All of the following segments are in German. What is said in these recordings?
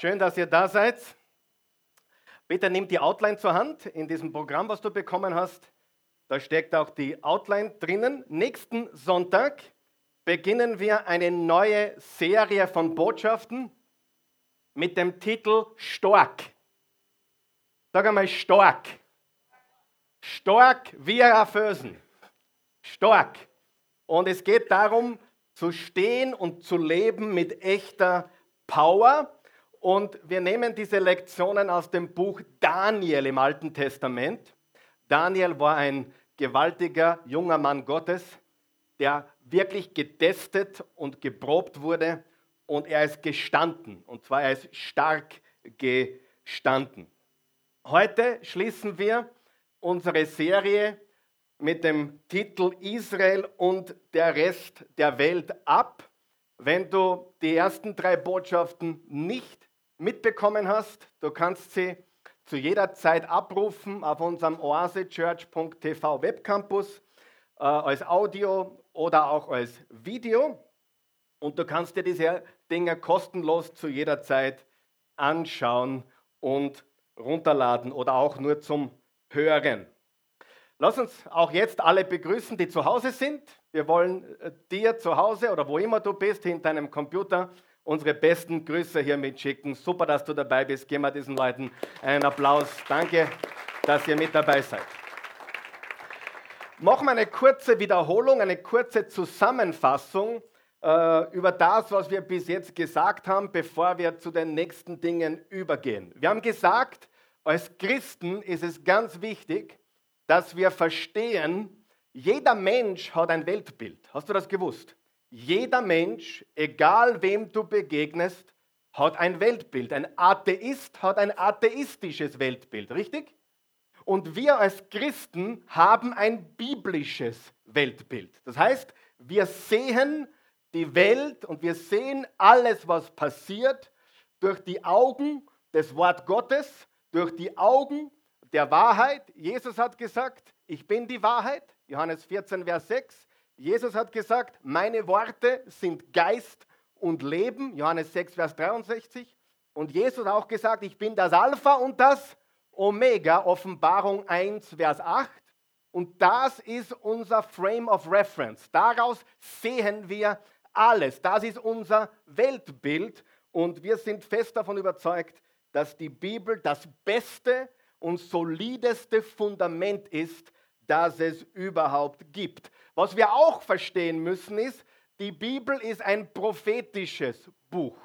Schön, dass ihr da seid. Bitte nimm die Outline zur Hand in diesem Programm, was du bekommen hast. Da steckt auch die Outline drinnen. Nächsten Sonntag beginnen wir eine neue Serie von Botschaften mit dem Titel Stark. Sag einmal stark. Stark wie Fösen. Stark. Und es geht darum, zu stehen und zu leben mit echter Power. Und wir nehmen diese Lektionen aus dem Buch Daniel im Alten Testament. Daniel war ein gewaltiger junger Mann Gottes, der wirklich getestet und geprobt wurde und er ist gestanden. Und zwar er ist stark gestanden. Heute schließen wir unsere Serie mit dem Titel Israel und der Rest der Welt ab. Wenn du die ersten drei Botschaften nicht mitbekommen hast, du kannst sie zu jeder Zeit abrufen auf unserem oasechurch.tv Webcampus äh, als Audio oder auch als Video. Und du kannst dir diese Dinge kostenlos zu jeder Zeit anschauen und runterladen oder auch nur zum Hören. Lass uns auch jetzt alle begrüßen, die zu Hause sind. Wir wollen äh, dir zu Hause oder wo immer du bist, hinter deinem Computer, unsere besten Grüße hier mitschicken. Super, dass du dabei bist. Geben wir diesen Leuten einen Applaus. Danke, dass ihr mit dabei seid. Machen wir eine kurze Wiederholung, eine kurze Zusammenfassung äh, über das, was wir bis jetzt gesagt haben, bevor wir zu den nächsten Dingen übergehen. Wir haben gesagt, als Christen ist es ganz wichtig, dass wir verstehen, jeder Mensch hat ein Weltbild. Hast du das gewusst? Jeder Mensch, egal wem du begegnest, hat ein Weltbild. Ein Atheist hat ein atheistisches Weltbild, richtig? Und wir als Christen haben ein biblisches Weltbild. Das heißt, wir sehen die Welt und wir sehen alles, was passiert, durch die Augen des Wort Gottes, durch die Augen der Wahrheit. Jesus hat gesagt, ich bin die Wahrheit. Johannes 14, Vers 6. Jesus hat gesagt, meine Worte sind Geist und Leben, Johannes 6, Vers 63. Und Jesus hat auch gesagt, ich bin das Alpha und das Omega, Offenbarung 1, Vers 8. Und das ist unser Frame of Reference. Daraus sehen wir alles. Das ist unser Weltbild. Und wir sind fest davon überzeugt, dass die Bibel das beste und solideste Fundament ist, das es überhaupt gibt. Was wir auch verstehen müssen ist, die Bibel ist ein prophetisches Buch.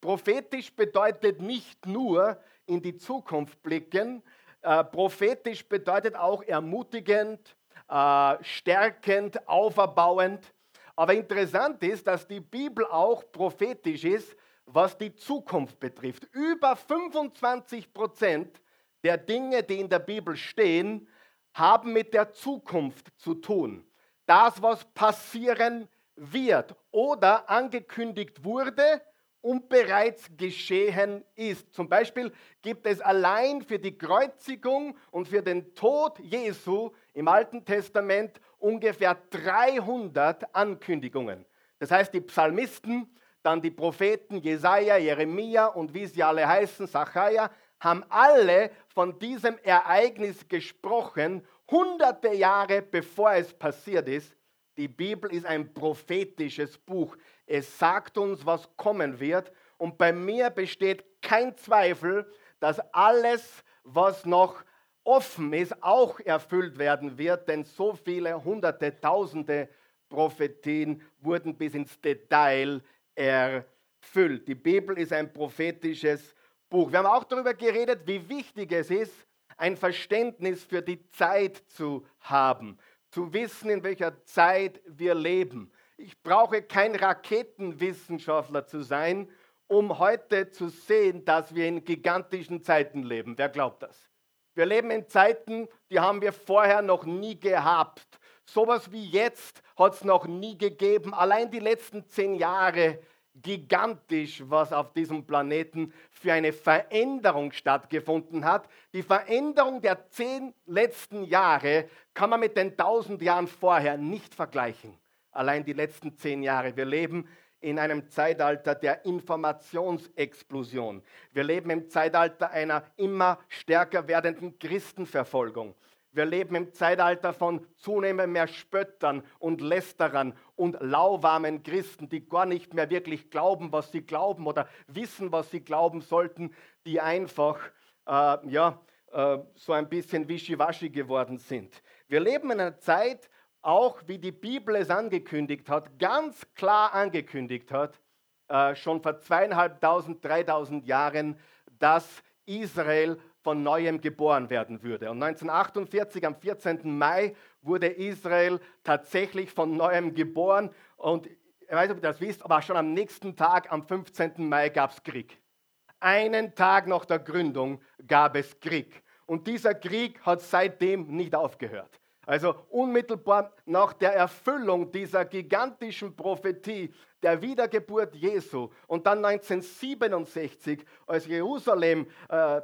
Prophetisch bedeutet nicht nur in die Zukunft blicken, äh, prophetisch bedeutet auch ermutigend, äh, stärkend, auferbauend. Aber interessant ist, dass die Bibel auch prophetisch ist, was die Zukunft betrifft. Über 25 Prozent der Dinge, die in der Bibel stehen, haben mit der Zukunft zu tun. Das, was passieren wird oder angekündigt wurde und bereits geschehen ist. Zum Beispiel gibt es allein für die Kreuzigung und für den Tod Jesu im Alten Testament ungefähr 300 Ankündigungen. Das heißt, die Psalmisten, dann die Propheten Jesaja, Jeremia und wie sie alle heißen, Sacharja, haben alle von diesem Ereignis gesprochen, hunderte Jahre bevor es passiert ist. Die Bibel ist ein prophetisches Buch. Es sagt uns, was kommen wird. Und bei mir besteht kein Zweifel, dass alles, was noch offen ist, auch erfüllt werden wird, denn so viele hunderte, tausende Prophetien wurden bis ins Detail erfüllt. Die Bibel ist ein prophetisches Buch. Wir haben auch darüber geredet, wie wichtig es ist, ein Verständnis für die Zeit zu haben, zu wissen, in welcher Zeit wir leben. Ich brauche kein Raketenwissenschaftler zu sein, um heute zu sehen, dass wir in gigantischen Zeiten leben. Wer glaubt das? Wir leben in Zeiten, die haben wir vorher noch nie gehabt. Sowas wie jetzt hat es noch nie gegeben. Allein die letzten zehn Jahre gigantisch, was auf diesem Planeten für eine Veränderung stattgefunden hat. Die Veränderung der zehn letzten Jahre kann man mit den tausend Jahren vorher nicht vergleichen. Allein die letzten zehn Jahre. Wir leben in einem Zeitalter der Informationsexplosion. Wir leben im Zeitalter einer immer stärker werdenden Christenverfolgung. Wir leben im Zeitalter von zunehmend mehr Spöttern und Lästerern und lauwarmen Christen, die gar nicht mehr wirklich glauben, was sie glauben oder wissen, was sie glauben sollten, die einfach äh, ja, äh, so ein bisschen wischiwaschi geworden sind. Wir leben in einer Zeit, auch wie die Bibel es angekündigt hat, ganz klar angekündigt hat, äh, schon vor zweieinhalbtausend, dreitausend Jahren, dass Israel von neuem geboren werden würde. Und 1948, am 14. Mai, wurde Israel tatsächlich von neuem geboren. Und ich weiß nicht, ob ihr das wisst, aber schon am nächsten Tag, am 15. Mai, gab es Krieg. Einen Tag nach der Gründung gab es Krieg. Und dieser Krieg hat seitdem nicht aufgehört. Also unmittelbar nach der Erfüllung dieser gigantischen Prophetie der Wiedergeburt Jesu und dann 1967, als Jerusalem äh,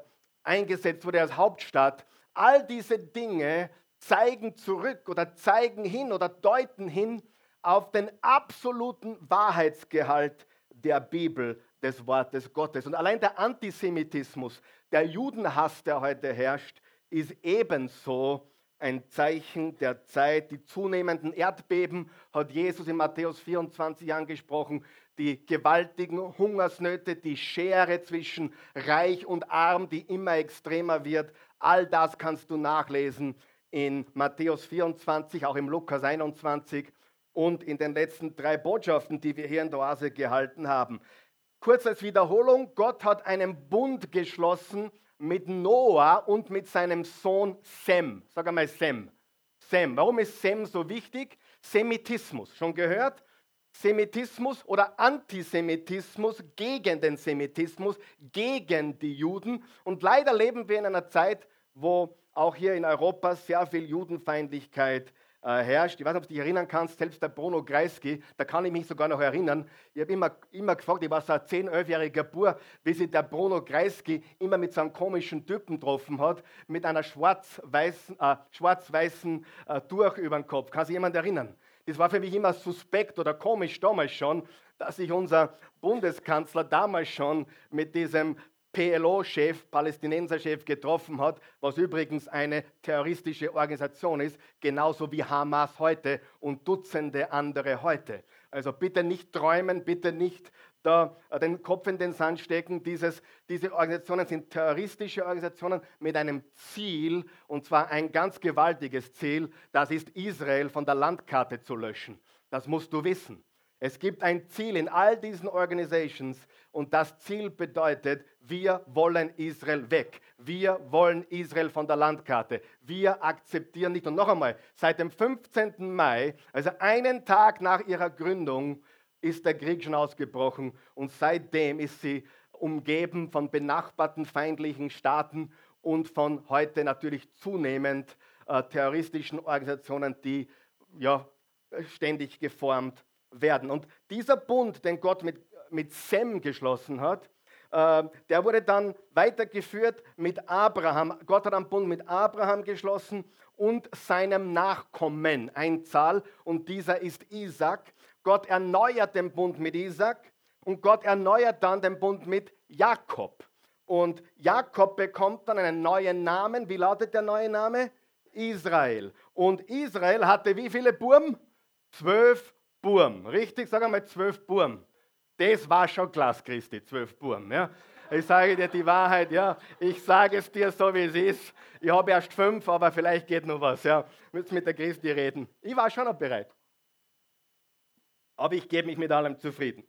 eingesetzt wurde als Hauptstadt. All diese Dinge zeigen zurück oder zeigen hin oder deuten hin auf den absoluten Wahrheitsgehalt der Bibel, des Wortes Gottes. Und allein der Antisemitismus, der Judenhass, der heute herrscht, ist ebenso ein Zeichen der Zeit. Die zunehmenden Erdbeben hat Jesus in Matthäus 24 angesprochen die gewaltigen Hungersnöte, die Schere zwischen Reich und Arm, die immer extremer wird. All das kannst du nachlesen in Matthäus 24, auch im Lukas 21 und in den letzten drei Botschaften, die wir hier in der Oase gehalten haben. Kurz als Wiederholung, Gott hat einen Bund geschlossen mit Noah und mit seinem Sohn Sem. Sag einmal Sem. Sem. Warum ist Sem so wichtig? Semitismus. Schon gehört? Semitismus oder Antisemitismus gegen den Semitismus, gegen die Juden. Und leider leben wir in einer Zeit, wo auch hier in Europa sehr viel Judenfeindlichkeit äh, herrscht. Ich weiß nicht, ob du dich erinnern kannst, selbst der Bruno Kreisky, da kann ich mich sogar noch erinnern. Ich habe immer, immer gefragt, ich war so ein 10-, 11-jähriger Bur, wie sich der Bruno Kreisky immer mit so einem komischen Typen getroffen hat, mit einer schwarz-weißen äh, schwarz äh, Tuch über den Kopf. Kann sich jemand erinnern? Das war für mich immer suspekt oder komisch damals schon, dass sich unser Bundeskanzler damals schon mit diesem PLO-Chef, Palästinenser-Chef getroffen hat, was übrigens eine terroristische Organisation ist, genauso wie Hamas heute und Dutzende andere heute. Also bitte nicht träumen, bitte nicht da äh, den Kopf in den Sand stecken. Dieses, diese Organisationen sind terroristische Organisationen mit einem Ziel, und zwar ein ganz gewaltiges Ziel, das ist Israel von der Landkarte zu löschen. Das musst du wissen. Es gibt ein Ziel in all diesen Organisations und das Ziel bedeutet, wir wollen Israel weg. Wir wollen Israel von der Landkarte. Wir akzeptieren nicht. Und noch einmal, seit dem 15. Mai, also einen Tag nach ihrer Gründung, ist der Krieg schon ausgebrochen und seitdem ist sie umgeben von benachbarten feindlichen Staaten und von heute natürlich zunehmend äh, terroristischen Organisationen, die ja ständig geformt werden. Und dieser Bund, den Gott mit, mit Sem geschlossen hat, äh, der wurde dann weitergeführt mit Abraham. Gott hat einen Bund mit Abraham geschlossen und seinem Nachkommen, ein Zahl, und dieser ist Isaac. Gott erneuert den Bund mit Isaac und Gott erneuert dann den Bund mit Jakob. Und Jakob bekommt dann einen neuen Namen. Wie lautet der neue Name? Israel. Und Israel hatte wie viele Burm? Zwölf Burm. Richtig? Sag einmal zwölf Burm. Das war schon Glas Christi, zwölf Burm. Ja? Ich sage dir die Wahrheit, ja. Ich sage es dir so, wie es ist. Ich habe erst fünf, aber vielleicht geht noch was. Ja. Müsst mit der Christi reden. Ich war schon noch bereit. Aber ich gebe mich mit allem zufrieden.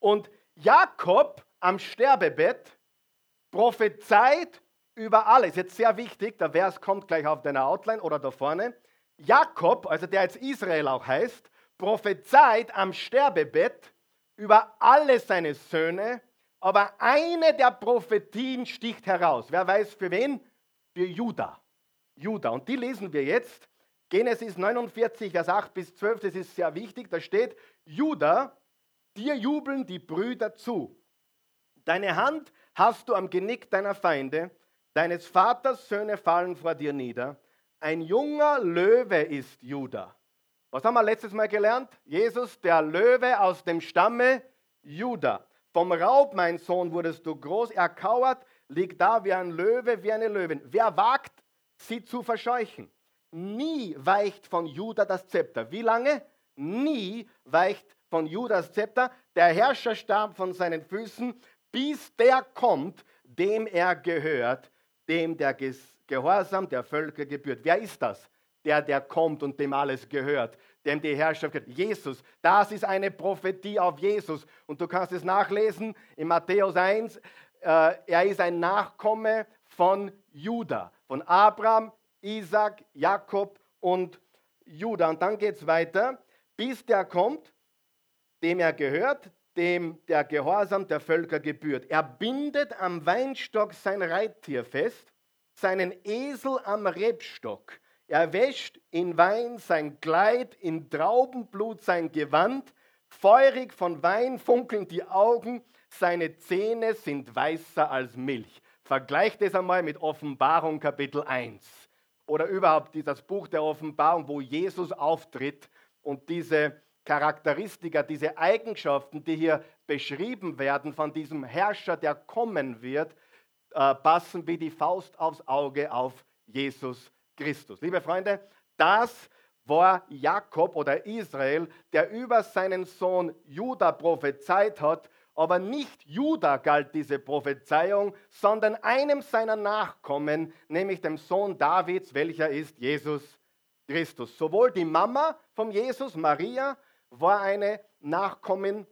Und Jakob am Sterbebett prophezeit über alles. Jetzt sehr wichtig, der Vers kommt gleich auf deiner Outline oder da vorne. Jakob, also der jetzt Israel auch heißt, prophezeit am Sterbebett über alle seine Söhne, aber eine der Prophetien sticht heraus. Wer weiß für wen? Für Judah. Judah. Und die lesen wir jetzt. Genesis 49, Vers 8 bis 12, das ist sehr wichtig. Da steht, Judah, dir jubeln die Brüder zu. Deine Hand hast du am Genick deiner Feinde, deines Vaters Söhne fallen vor dir nieder. Ein junger Löwe ist Judah. Was haben wir letztes Mal gelernt? Jesus, der Löwe aus dem Stamme Juda. Vom Raub, mein Sohn, wurdest du groß, erkauert, liegt da wie ein Löwe, wie eine Löwin. Wer wagt, sie zu verscheuchen? Nie weicht von Juda das Zepter. Wie lange? Nie weicht von Judas Zepter. Der Herrscherstab von seinen Füßen, bis der kommt, dem er gehört, dem der Gehorsam der Völker gebührt. Wer ist das? Der, der kommt und dem alles gehört, dem die Herrschaft gehört. Jesus, das ist eine Prophetie auf Jesus. Und du kannst es nachlesen in Matthäus 1. Äh, er ist ein Nachkomme von Juda, von Abraham, Isaac, Jakob und Juda. Und dann geht es weiter, bis der kommt, dem er gehört, dem der Gehorsam der Völker gebührt. Er bindet am Weinstock sein Reittier fest, seinen Esel am Rebstock. Er wäscht in Wein sein Kleid, in Traubenblut sein Gewand, feurig von Wein funkeln die Augen, seine Zähne sind weißer als Milch. Vergleicht es einmal mit Offenbarung Kapitel 1 oder überhaupt dieses Buch der Offenbarung, wo Jesus auftritt und diese Charakteristika, diese Eigenschaften, die hier beschrieben werden von diesem Herrscher, der kommen wird, äh, passen wie die Faust aufs Auge auf Jesus Christus. Liebe Freunde, das war Jakob oder Israel, der über seinen Sohn Judah prophezeit hat, aber nicht Judah galt diese Prophezeiung, sondern einem seiner Nachkommen, nämlich dem Sohn Davids, welcher ist Jesus Christus. Sowohl die Mama von Jesus, Maria, war eine Nachkommin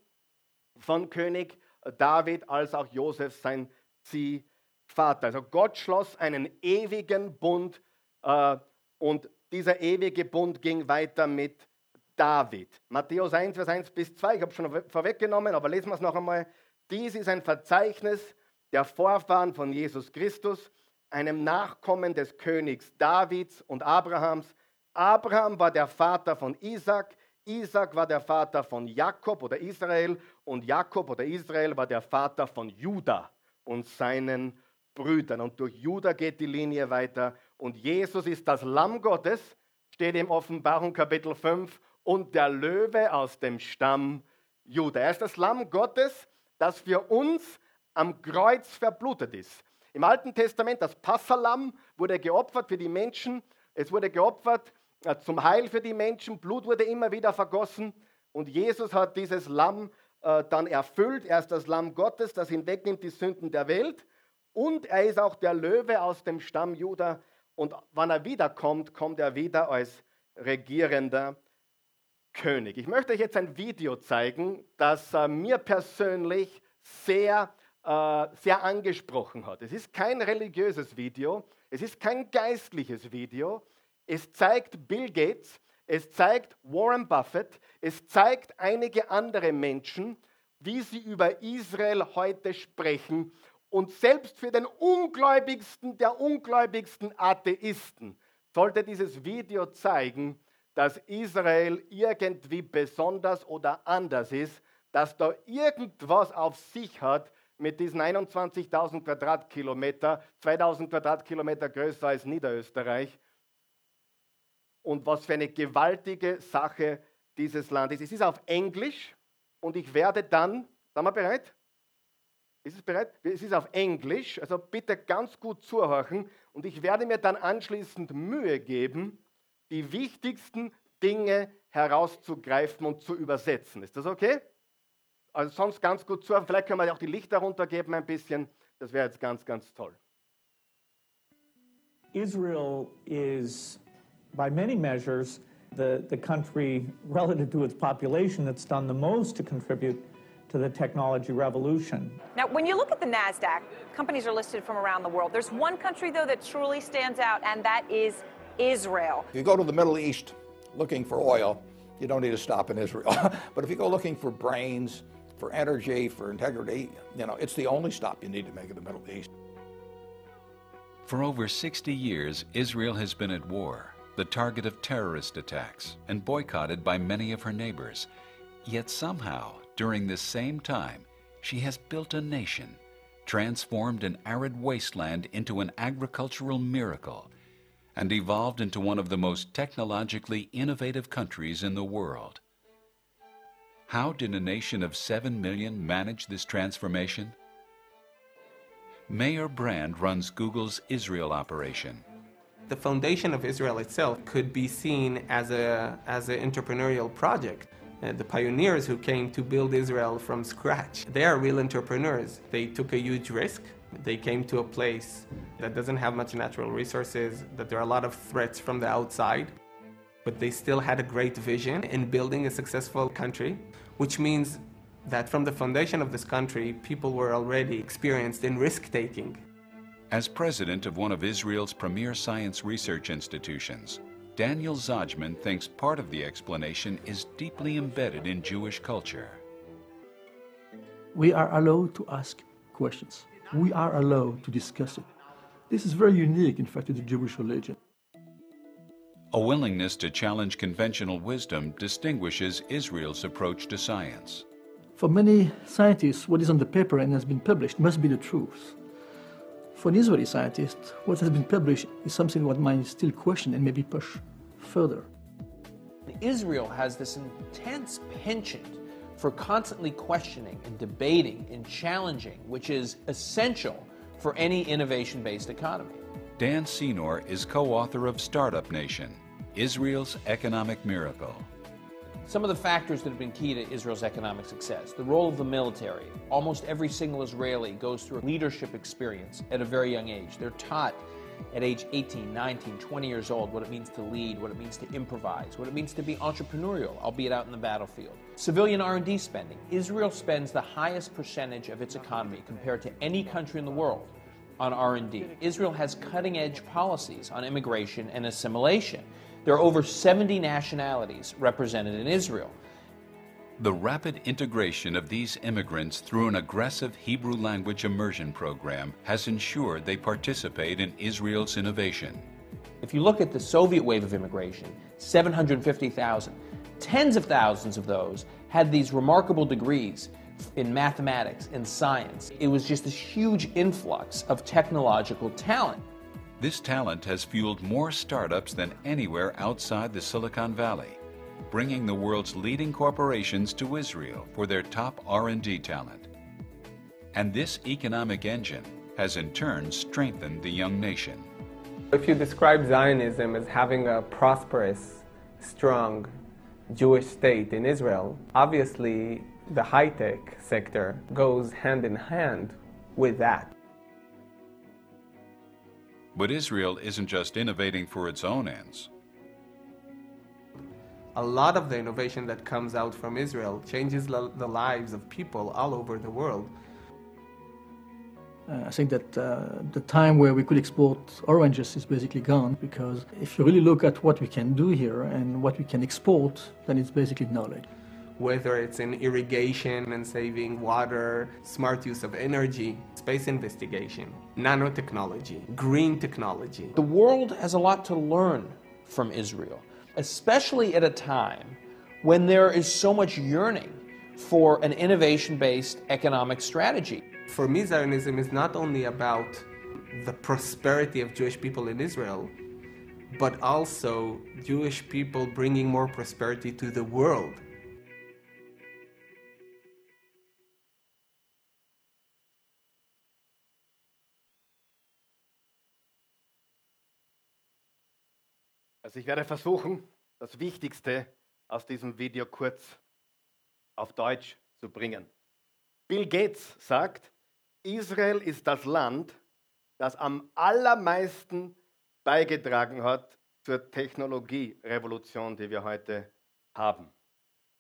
von König David, als auch Josef, sein Ziehvater. Also Gott schloss einen ewigen Bund äh, und dieser ewige Bund ging weiter mit David. Matthäus 1, Vers 1 bis 2, ich habe schon vorweggenommen, aber lesen wir es noch einmal. Dies ist ein Verzeichnis der Vorfahren von Jesus Christus, einem Nachkommen des Königs Davids und Abrahams. Abraham war der Vater von Isaac, Isaac war der Vater von Jakob oder Israel und Jakob oder Israel war der Vater von Juda und seinen Brüdern. Und durch Juda geht die Linie weiter. Und Jesus ist das Lamm Gottes, steht im Offenbarung Kapitel 5 und der Löwe aus dem Stamm Juda. Er ist das Lamm Gottes, das für uns am Kreuz verblutet ist. Im Alten Testament, das Passalam wurde geopfert für die Menschen. Es wurde geopfert zum Heil für die Menschen. Blut wurde immer wieder vergossen. Und Jesus hat dieses Lamm äh, dann erfüllt. Er ist das Lamm Gottes, das hinwegnimmt die Sünden der Welt. Und er ist auch der Löwe aus dem Stamm Juda. Und wann er wiederkommt, kommt er wieder als regierender König. Ich möchte euch jetzt ein Video zeigen, das äh, mir persönlich sehr, äh, sehr angesprochen hat. Es ist kein religiöses Video, es ist kein geistliches Video. Es zeigt Bill Gates, es zeigt Warren Buffett, es zeigt einige andere Menschen, wie sie über Israel heute sprechen. Und selbst für den ungläubigsten der ungläubigsten Atheisten sollte dieses Video zeigen, dass Israel irgendwie besonders oder anders ist, dass da irgendwas auf sich hat mit diesen 21.000 Quadratkilometer, 2000 Quadratkilometer größer als Niederösterreich. Und was für eine gewaltige Sache dieses Land ist. Es ist auf Englisch und ich werde dann, sind wir bereit? Ist es bereit? Es ist auf Englisch, also bitte ganz gut zuhören und ich werde mir dann anschließend Mühe geben, die wichtigsten Dinge herauszugreifen und zu übersetzen. Ist das okay? Also sonst ganz gut zu. Vielleicht können wir auch die Lichter runtergeben ein bisschen. Das wäre jetzt ganz, ganz toll. Israel is, by many measures, the, the country relative to its population that's done the most to contribute to the technology revolution. Now, when you look at the NASDAQ, companies are listed from around the world. There's one country, though, that truly stands out, and that is Israel. If you go to the Middle East looking for oil, you don't need to stop in Israel. but if you go looking for brains, for energy, for integrity, you know, it's the only stop you need to make in the Middle East. For over 60 years, Israel has been at war, the target of terrorist attacks, and boycotted by many of her neighbors. Yet somehow, during this same time, she has built a nation, transformed an arid wasteland into an agricultural miracle, and evolved into one of the most technologically innovative countries in the world. How did a nation of 7 million manage this transformation? Mayor Brand runs Google's Israel operation. The foundation of Israel itself could be seen as a as an entrepreneurial project. Uh, the pioneers who came to build Israel from scratch, they are real entrepreneurs. They took a huge risk. They came to a place that doesn't have much natural resources, that there are a lot of threats from the outside, but they still had a great vision in building a successful country, which means that from the foundation of this country, people were already experienced in risk taking. As president of one of Israel's premier science research institutions, Daniel Zajman thinks part of the explanation is deeply embedded in Jewish culture. We are allowed to ask questions. We are allowed to discuss it. This is very unique, in fact, to the Jewish religion. A willingness to challenge conventional wisdom distinguishes Israel's approach to science. For many scientists, what is on the paper and has been published must be the truth. For an Israeli scientist, what has been published is something one might still question and maybe push further. Israel has this intense penchant for constantly questioning and debating and challenging, which is essential for any innovation based economy. Dan Senor is co author of Startup Nation Israel's Economic Miracle. Some of the factors that have been key to Israel's economic success the role of the military. Almost every single Israeli goes through a leadership experience at a very young age. They're taught at age 18, 19, 20 years old what it means to lead, what it means to improvise, what it means to be entrepreneurial, albeit out in the battlefield. Civilian R&D spending. Israel spends the highest percentage of its economy compared to any country in the world on R&D. Israel has cutting-edge policies on immigration and assimilation. There are over 70 nationalities represented in Israel. The rapid integration of these immigrants through an aggressive Hebrew language immersion program has ensured they participate in Israel's innovation. If you look at the Soviet wave of immigration, 750,000, tens of thousands of those had these remarkable degrees in mathematics and science. It was just this huge influx of technological talent. This talent has fueled more startups than anywhere outside the Silicon Valley, bringing the world's leading corporations to Israel for their top R&D talent. And this economic engine has in turn strengthened the young nation. If you describe Zionism as having a prosperous, strong Jewish state in Israel, obviously the high tech sector goes hand in hand with that. But Israel isn't just innovating for its own ends. A lot of the innovation that comes out from Israel changes the lives of people all over the world. Uh, I think that uh, the time where we could export oranges is basically gone because if you really look at what we can do here and what we can export, then it's basically knowledge. Whether it's in irrigation and saving water, smart use of energy, space investigation, nanotechnology, green technology. The world has a lot to learn from Israel, especially at a time when there is so much yearning for an innovation based economic strategy. For me, Zionism is not only about the prosperity of Jewish people in Israel, but also Jewish people bringing more prosperity to the world. Also ich werde versuchen, das Wichtigste aus diesem Video kurz auf Deutsch zu bringen. Bill Gates sagt, Israel ist das Land, das am allermeisten beigetragen hat zur Technologierevolution, die wir heute haben.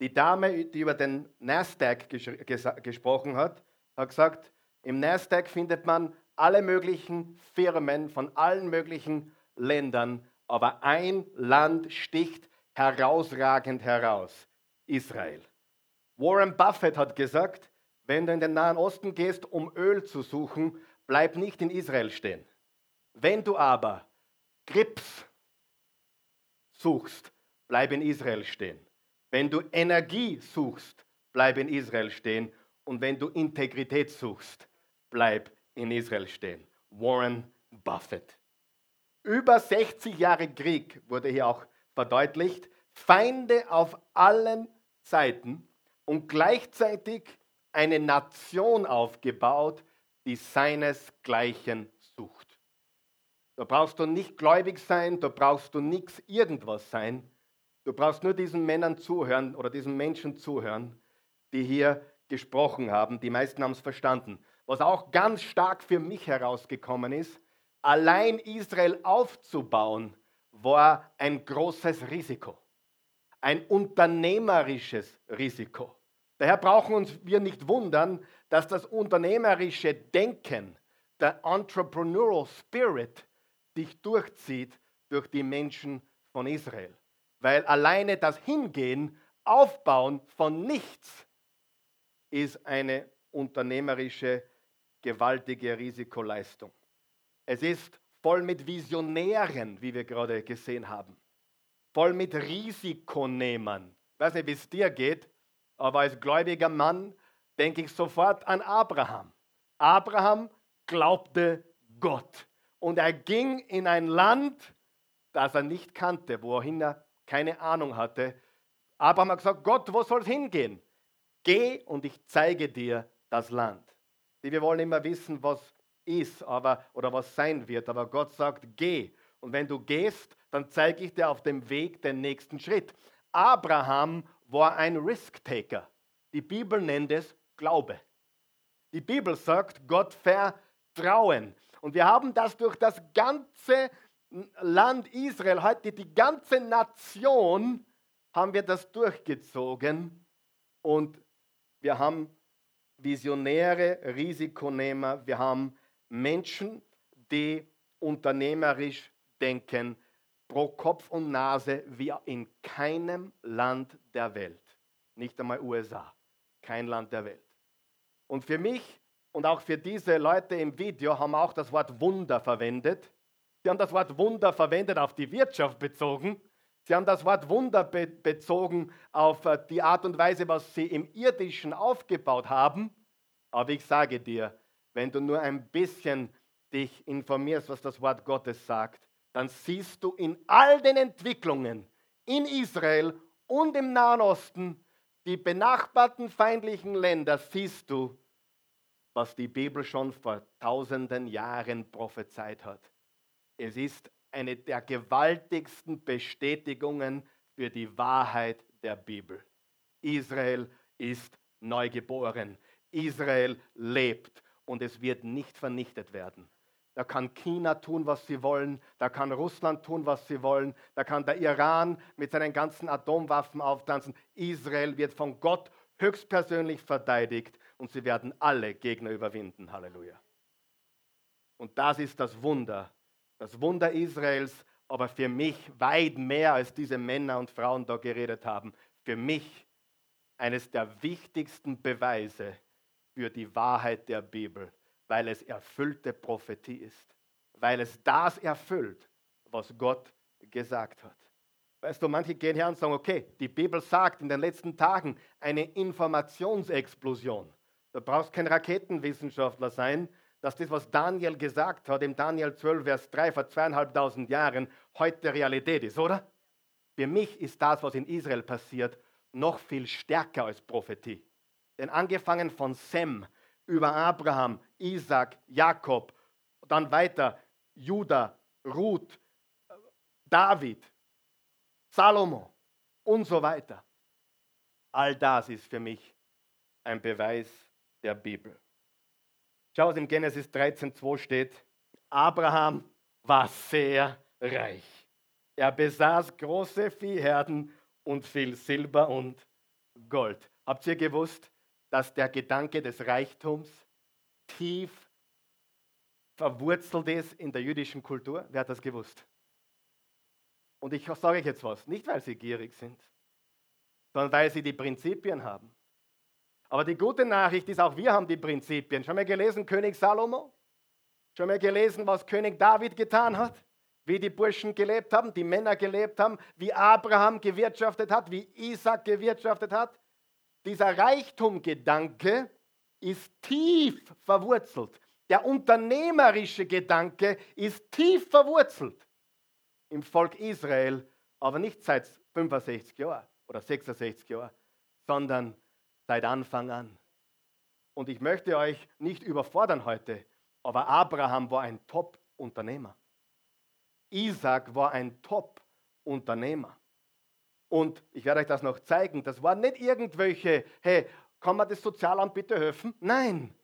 Die Dame, die über den Nasdaq ges ges gesprochen hat, hat gesagt, im Nasdaq findet man alle möglichen Firmen von allen möglichen Ländern, aber ein Land sticht herausragend heraus, Israel. Warren Buffett hat gesagt, wenn du in den Nahen Osten gehst, um Öl zu suchen, bleib nicht in Israel stehen. Wenn du aber Grips suchst, bleib in Israel stehen. Wenn du Energie suchst, bleib in Israel stehen. Und wenn du Integrität suchst, bleib in Israel stehen. Warren Buffett. Über 60 Jahre Krieg wurde hier auch verdeutlicht. Feinde auf allen Seiten und gleichzeitig eine Nation aufgebaut, die seinesgleichen sucht. Da brauchst du nicht gläubig sein, da brauchst du nichts irgendwas sein. Du brauchst nur diesen Männern zuhören oder diesen Menschen zuhören, die hier gesprochen haben. Die meisten haben es verstanden. Was auch ganz stark für mich herausgekommen ist, allein Israel aufzubauen, war ein großes Risiko. Ein unternehmerisches Risiko. Daher brauchen uns wir nicht wundern, dass das unternehmerische Denken, der Entrepreneurial Spirit, sich durchzieht durch die Menschen von Israel. Weil alleine das Hingehen, Aufbauen von nichts ist eine unternehmerische, gewaltige Risikoleistung. Es ist voll mit Visionären, wie wir gerade gesehen haben. Voll mit Risikonehmern. Ich weiß nicht, wie es dir geht, aber als gläubiger Mann denke ich sofort an Abraham. Abraham glaubte Gott und er ging in ein Land, das er nicht kannte, wohin er keine Ahnung hatte. Abraham hat gesagt, Gott, wo soll es hingehen? Geh und ich zeige dir das Land. Wir wollen immer wissen, was ist aber, oder was sein wird, aber Gott sagt, geh. Und wenn du gehst, dann zeige ich dir auf dem Weg den nächsten Schritt. Abraham war ein Risk-Taker. Die Bibel nennt es Glaube. Die Bibel sagt, Gott vertrauen. Und wir haben das durch das ganze Land Israel, heute die ganze Nation, haben wir das durchgezogen. Und wir haben Visionäre, Risikonehmer, wir haben Menschen, die unternehmerisch denken, pro Kopf und Nase wie in keinem Land der Welt. Nicht einmal USA. Kein Land der Welt. Und für mich und auch für diese Leute im Video haben auch das Wort Wunder verwendet. Sie haben das Wort Wunder verwendet auf die Wirtschaft bezogen. Sie haben das Wort Wunder be bezogen auf äh, die Art und Weise, was sie im irdischen aufgebaut haben. Aber ich sage dir, wenn du nur ein bisschen dich informierst, was das Wort Gottes sagt, dann siehst du in all den Entwicklungen in Israel und im Nahen Osten, die benachbarten feindlichen Länder, siehst du, was die Bibel schon vor tausenden Jahren prophezeit hat. Es ist eine der gewaltigsten Bestätigungen für die Wahrheit der Bibel. Israel ist neugeboren. Israel lebt und es wird nicht vernichtet werden. Da kann China tun, was sie wollen, da kann Russland tun, was sie wollen, da kann der Iran mit seinen ganzen Atomwaffen auftanzen. Israel wird von Gott höchstpersönlich verteidigt und sie werden alle Gegner überwinden. Halleluja. Und das ist das Wunder das Wunder Israels, aber für mich weit mehr als diese Männer und Frauen da geredet haben. Für mich eines der wichtigsten Beweise für die Wahrheit der Bibel, weil es erfüllte Prophetie ist, weil es das erfüllt, was Gott gesagt hat. Weißt du, manche gehen her und sagen, okay, die Bibel sagt in den letzten Tagen eine Informationsexplosion. Du brauchst kein Raketenwissenschaftler sein, dass das, was Daniel gesagt hat, im Daniel 12, Vers 3 vor zweieinhalbtausend Jahren, heute Realität ist, oder? Für mich ist das, was in Israel passiert, noch viel stärker als Prophetie. Denn angefangen von Sem über Abraham, Isaac, Jakob, dann weiter Judah, Ruth, David, Salomo und so weiter. All das ist für mich ein Beweis der Bibel. Schau, was im Genesis 13,2 steht. Abraham war sehr reich. Er besaß große Viehherden und viel Silber und Gold. Habt ihr gewusst, dass der Gedanke des Reichtums tief verwurzelt ist in der jüdischen Kultur? Wer hat das gewusst? Und ich sage euch jetzt was, nicht weil sie gierig sind, sondern weil sie die Prinzipien haben. Aber die gute Nachricht ist, auch wir haben die Prinzipien. Schon mal gelesen, König Salomo? Schon mal gelesen, was König David getan hat? Wie die Burschen gelebt haben, die Männer gelebt haben, wie Abraham gewirtschaftet hat, wie Isaac gewirtschaftet hat? Dieser Reichtumgedanke ist tief verwurzelt. Der unternehmerische Gedanke ist tief verwurzelt im Volk Israel, aber nicht seit 65 Jahren oder 66 Jahren, sondern seit Anfang an. Und ich möchte euch nicht überfordern heute, aber Abraham war ein Top-Unternehmer. Isaac war ein Top-Unternehmer. Und ich werde euch das noch zeigen. Das waren nicht irgendwelche, hey, kann man das Sozialamt bitte helfen? Nein,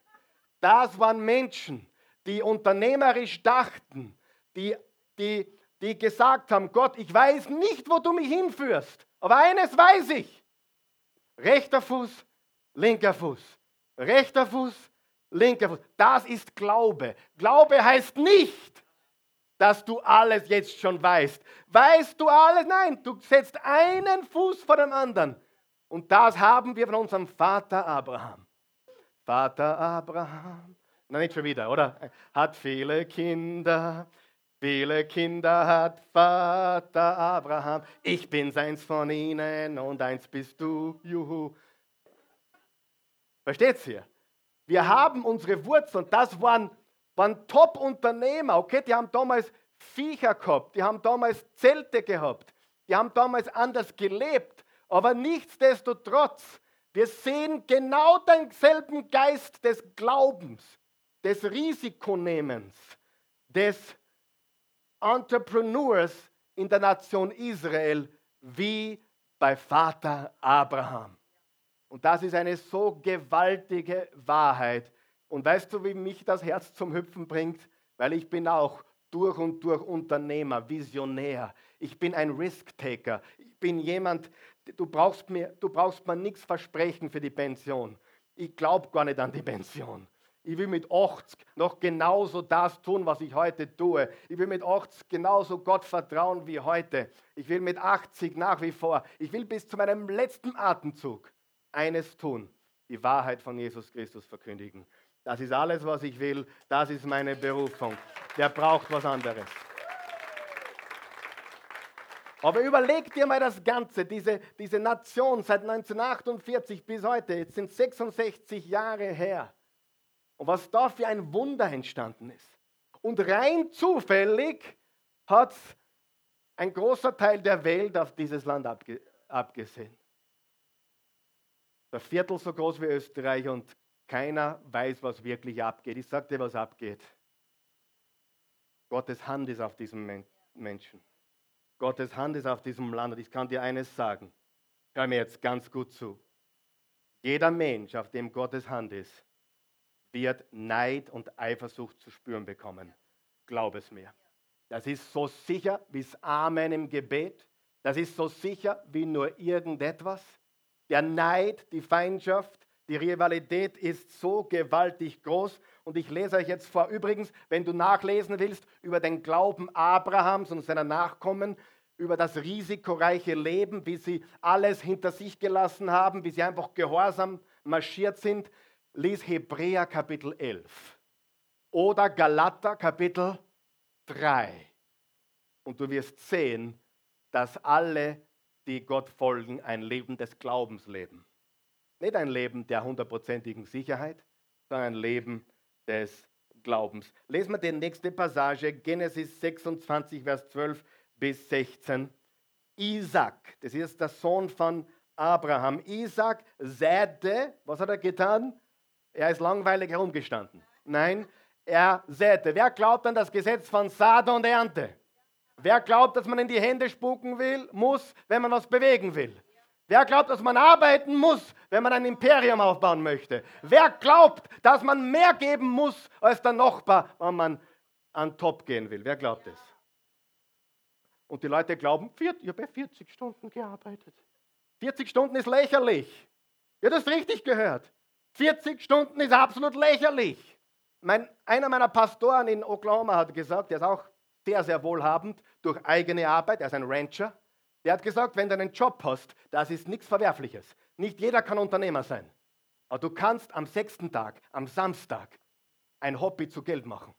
das waren Menschen, die unternehmerisch dachten, die, die, die gesagt haben, Gott, ich weiß nicht, wo du mich hinführst, aber eines weiß ich. Rechter Fuß, linker Fuß. Rechter Fuß, linker Fuß. Das ist Glaube. Glaube heißt nicht, dass du alles jetzt schon weißt. Weißt du alles? Nein, du setzt einen Fuß vor dem anderen. Und das haben wir von unserem Vater Abraham. Vater Abraham, na nicht schon wieder, oder? Hat viele Kinder, viele Kinder hat Vater Abraham. Ich bin's eins von ihnen und eins bist du, juhu. Versteht's hier? Wir haben unsere Wurzeln, das waren, waren Top-Unternehmer, okay? Die haben damals Viecher gehabt, die haben damals Zelte gehabt, die haben damals anders gelebt, aber nichtsdestotrotz, wir sehen genau denselben Geist des Glaubens, des Risikonehmens, des Entrepreneurs in der Nation Israel wie bei Vater Abraham. Und das ist eine so gewaltige Wahrheit. Und weißt du, wie mich das Herz zum Hüpfen bringt? Weil ich bin auch durch und durch Unternehmer, Visionär. Ich bin ein Risk-Taker. Ich bin jemand, du brauchst mir, du brauchst mir nichts versprechen für die Pension. Ich glaube gar nicht an die Pension. Ich will mit 80 noch genauso das tun, was ich heute tue. Ich will mit 80 genauso Gott vertrauen wie heute. Ich will mit 80 nach wie vor. Ich will bis zu meinem letzten Atemzug eines tun, die Wahrheit von Jesus Christus verkündigen. Das ist alles, was ich will. Das ist meine Berufung. Wer braucht was anderes? Aber überleg dir mal das Ganze, diese, diese Nation seit 1948 bis heute, jetzt sind 66 Jahre her. Und was da für ein Wunder entstanden ist. Und rein zufällig hat ein großer Teil der Welt auf dieses Land abge abgesehen der Viertel so groß wie Österreich und keiner weiß, was wirklich abgeht. Ich sage dir, was abgeht. Gottes Hand ist auf diesem Menschen. Gottes Hand ist auf diesem Land. Und ich kann dir eines sagen. Hör mir jetzt ganz gut zu. Jeder Mensch, auf dem Gottes Hand ist, wird Neid und Eifersucht zu spüren bekommen. Glaub es mir. Das ist so sicher wie das Amen im Gebet. Das ist so sicher wie nur irgendetwas. Der Neid, die Feindschaft, die Rivalität ist so gewaltig groß. Und ich lese euch jetzt vor. Übrigens, wenn du nachlesen willst über den Glauben Abrahams und seiner Nachkommen, über das risikoreiche Leben, wie sie alles hinter sich gelassen haben, wie sie einfach gehorsam marschiert sind, lies Hebräer Kapitel 11 oder Galater Kapitel 3. Und du wirst sehen, dass alle die Gott folgen, ein Leben des Glaubens leben. Nicht ein Leben der hundertprozentigen Sicherheit, sondern ein Leben des Glaubens. Lesen wir die nächste Passage, Genesis 26, Vers 12 bis 16. Isaac, das ist der Sohn von Abraham. Isaac säte, was hat er getan? Er ist langweilig herumgestanden. Nein, er säte. Wer glaubt an das Gesetz von Saat und Ernte? Wer glaubt, dass man in die Hände spucken will, muss, wenn man was bewegen will? Wer glaubt, dass man arbeiten muss, wenn man ein Imperium aufbauen möchte? Wer glaubt, dass man mehr geben muss als der Nachbar, wenn man an Top gehen will? Wer glaubt es? Und die Leute glauben, ich habe 40 Stunden gearbeitet. 40 Stunden ist lächerlich. Ihr habt das richtig gehört. 40 Stunden ist absolut lächerlich. Mein, einer meiner Pastoren in Oklahoma hat gesagt, der ist auch sehr, sehr wohlhabend durch eigene Arbeit, er ist ein Rancher. Der hat gesagt, wenn du einen Job hast, das ist nichts Verwerfliches. Nicht jeder kann Unternehmer sein. Aber du kannst am sechsten Tag, am Samstag, ein Hobby zu Geld machen.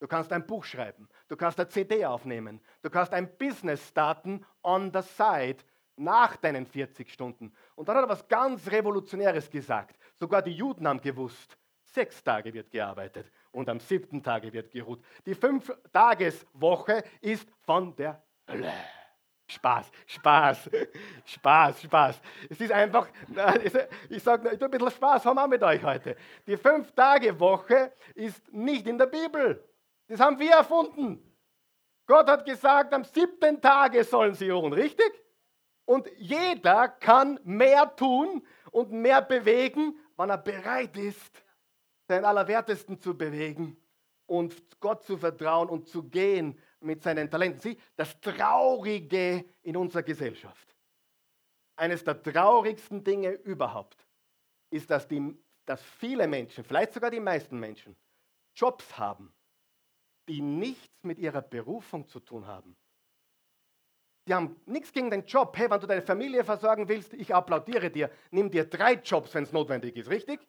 Du kannst ein Buch schreiben, du kannst eine CD aufnehmen, du kannst ein Business starten on the side nach deinen 40 Stunden. Und dann hat er was ganz Revolutionäres gesagt. Sogar die Juden haben gewusst, sechs Tage wird gearbeitet und am siebten Tage wird geruht. Die Fünf-Tages-Woche ist von der Hölle. Spaß, Spaß, Spaß, Spaß. Es ist einfach, ich sage, ich tue ein bisschen Spaß haben wir mit euch heute. Die Fünf-Tage-Woche ist nicht in der Bibel. Das haben wir erfunden. Gott hat gesagt, am siebten Tage sollen sie ruhen, richtig? Und jeder kann mehr tun und mehr bewegen, wenn er bereit ist, seinen Allerwertesten zu bewegen und Gott zu vertrauen und zu gehen mit seinen Talenten. Sieh, das Traurige in unserer Gesellschaft, eines der traurigsten Dinge überhaupt, ist, dass, die, dass viele Menschen, vielleicht sogar die meisten Menschen, Jobs haben, die nichts mit ihrer Berufung zu tun haben. Die haben nichts gegen den Job. Hey, wenn du deine Familie versorgen willst, ich applaudiere dir. Nimm dir drei Jobs, wenn es notwendig ist, richtig?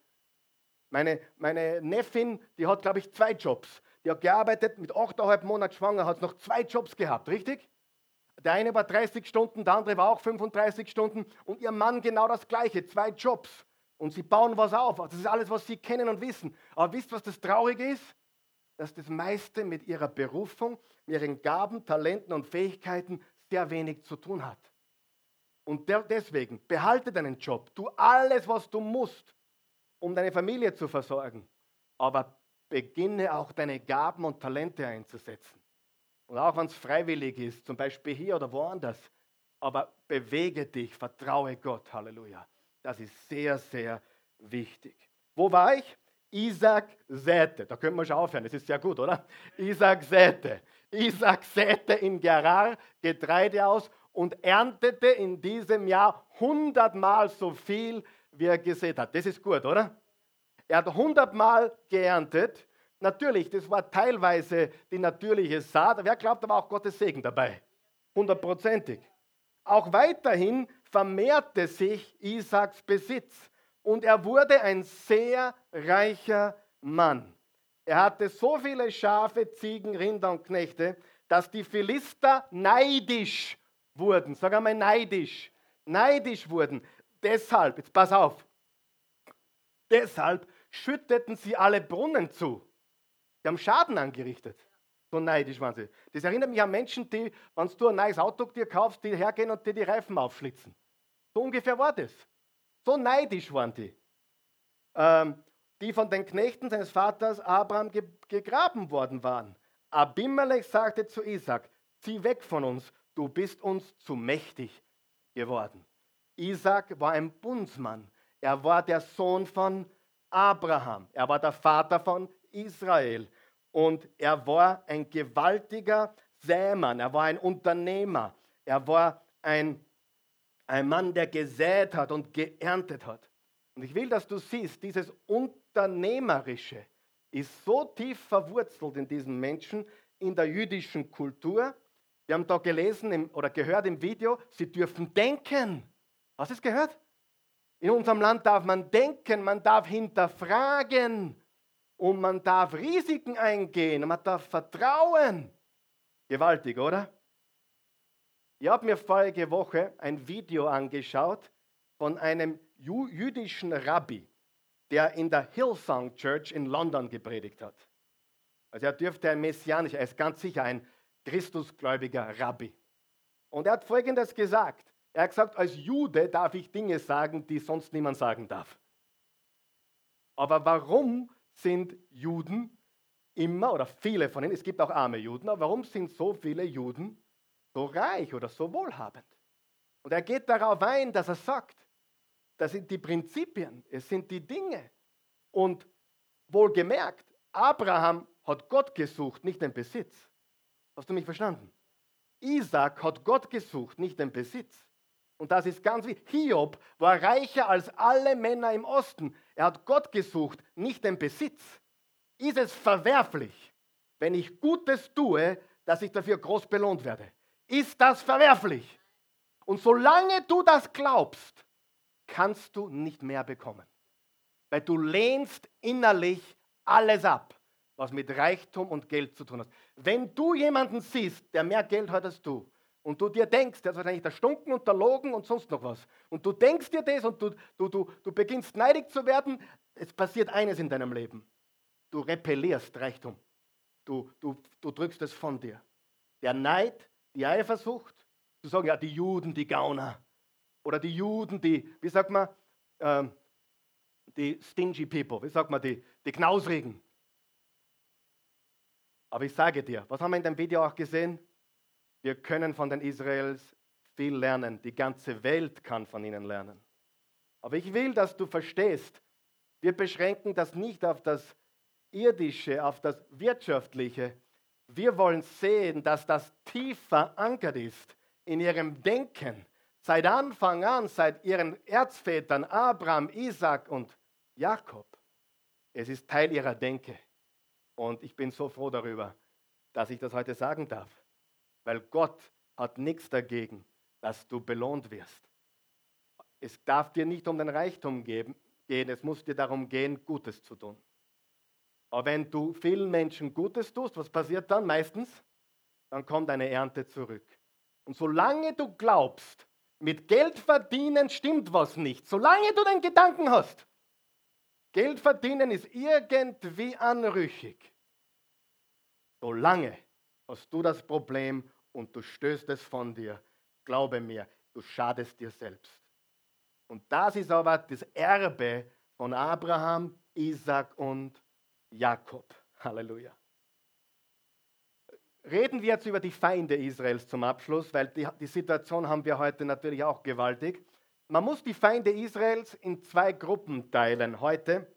Meine, meine Neffin, die hat, glaube ich, zwei Jobs. Die hat gearbeitet, mit 8,5 Monaten schwanger, hat noch zwei Jobs gehabt, richtig? Der eine war 30 Stunden, der andere war auch 35 Stunden und ihr Mann genau das gleiche, zwei Jobs. Und sie bauen was auf. Das ist alles, was sie kennen und wissen. Aber wisst, was das Traurige ist? Dass das meiste mit ihrer Berufung, mit ihren Gaben, Talenten und Fähigkeiten sehr wenig zu tun hat. Und deswegen behalte deinen Job, tu alles, was du musst, um deine Familie zu versorgen. Aber beginne auch deine Gaben und Talente einzusetzen. Und auch wenn es freiwillig ist, zum Beispiel hier oder woanders. Aber bewege dich, vertraue Gott. Halleluja. Das ist sehr, sehr wichtig. Wo war ich? Isaac säte. Da können wir schon aufhören, das ist sehr gut, oder? Isaac säte. Isaac säte in Gerar Getreide aus und erntete in diesem Jahr hundertmal so viel, wie er gesät hat. Das ist gut, oder? Er hat hundertmal geerntet. Natürlich, das war teilweise die natürliche Saat. Wer glaubt aber auch Gottes Segen dabei? Hundertprozentig. Auch weiterhin vermehrte sich Isaaks Besitz und er wurde ein sehr reicher Mann. Er hatte so viele Schafe, Ziegen, Rinder und Knechte, dass die Philister neidisch wurden. Sag einmal neidisch. Neidisch wurden. Deshalb, jetzt pass auf, deshalb schütteten sie alle Brunnen zu. Die haben Schaden angerichtet. So neidisch waren sie. Das erinnert mich an Menschen, die, wenn du ein neues Auto dir kaufst, die hergehen und dir die Reifen aufschlitzen. So ungefähr war das. So neidisch waren die. Ähm, die von den Knechten seines Vaters Abraham ge gegraben worden waren. Abimelech sagte zu Isaac, zieh weg von uns, du bist uns zu mächtig geworden. Isaac war ein Bundsmann. Er war der Sohn von Abraham. Er war der Vater von Israel. Und er war ein gewaltiger Sämann. Er war ein Unternehmer. Er war ein, ein Mann, der gesät hat und geerntet hat. Und ich will, dass du siehst, dieses Unternehmerische ist so tief verwurzelt in diesen Menschen, in der jüdischen Kultur. Wir haben da gelesen oder gehört im Video, sie dürfen denken. Hast du es gehört? In unserem Land darf man denken, man darf hinterfragen und man darf Risiken eingehen und man darf vertrauen. Gewaltig, oder? Ich habe mir vorige Woche ein Video angeschaut von einem jüdischen Rabbi, der in der Hillsong Church in London gepredigt hat. Also er dürfte ein messianischer, er ist ganz sicher ein Christusgläubiger Rabbi. Und er hat Folgendes gesagt. Er hat gesagt, als Jude darf ich Dinge sagen, die sonst niemand sagen darf. Aber warum sind Juden immer oder viele von ihnen, es gibt auch arme Juden, aber warum sind so viele Juden so reich oder so wohlhabend? Und er geht darauf ein, dass er sagt, das sind die Prinzipien, es sind die Dinge. Und wohlgemerkt, Abraham hat Gott gesucht, nicht den Besitz. Hast du mich verstanden? Isaac hat Gott gesucht, nicht den Besitz. Und das ist ganz wichtig. Hiob war reicher als alle Männer im Osten. Er hat Gott gesucht, nicht den Besitz. Ist es verwerflich, wenn ich Gutes tue, dass ich dafür groß belohnt werde? Ist das verwerflich? Und solange du das glaubst, kannst du nicht mehr bekommen. Weil du lehnst innerlich alles ab, was mit Reichtum und Geld zu tun hat. Wenn du jemanden siehst, der mehr Geld hat als du, und du dir denkst, der ist wahrscheinlich der Stunken und der Logen und sonst noch was. Und du denkst dir das und du, du, du, du beginnst neidig zu werden. Es passiert eines in deinem Leben. Du repellierst Reichtum. Du, du, du drückst es von dir. Der Neid, die Eifersucht, zu sagen, ja, die Juden, die Gauner. Oder die Juden, die, wie sagt man, ähm, die stingy people, wie sagt man, die, die Knausrigen. Aber ich sage dir, was haben wir in dem Video auch gesehen? Wir können von den Israels viel lernen. Die ganze Welt kann von ihnen lernen. Aber ich will, dass du verstehst, wir beschränken das nicht auf das Irdische, auf das Wirtschaftliche. Wir wollen sehen, dass das tief verankert ist in ihrem Denken. Seit Anfang an, seit ihren Erzvätern Abraham, Isaac und Jakob. Es ist Teil ihrer Denke. Und ich bin so froh darüber, dass ich das heute sagen darf. Weil Gott hat nichts dagegen, dass du belohnt wirst. Es darf dir nicht um den Reichtum gehen, es muss dir darum gehen, Gutes zu tun. Aber wenn du vielen Menschen Gutes tust, was passiert dann meistens? Dann kommt eine Ernte zurück. Und solange du glaubst, mit Geld verdienen stimmt was nicht, solange du den Gedanken hast, Geld verdienen ist irgendwie anrüchig, solange hast du das Problem und du stößt es von dir. Glaube mir, du schadest dir selbst. Und das ist aber das Erbe von Abraham, Isaac und Jakob. Halleluja. Reden wir jetzt über die Feinde Israels zum Abschluss, weil die, die Situation haben wir heute natürlich auch gewaltig. Man muss die Feinde Israels in zwei Gruppen teilen heute.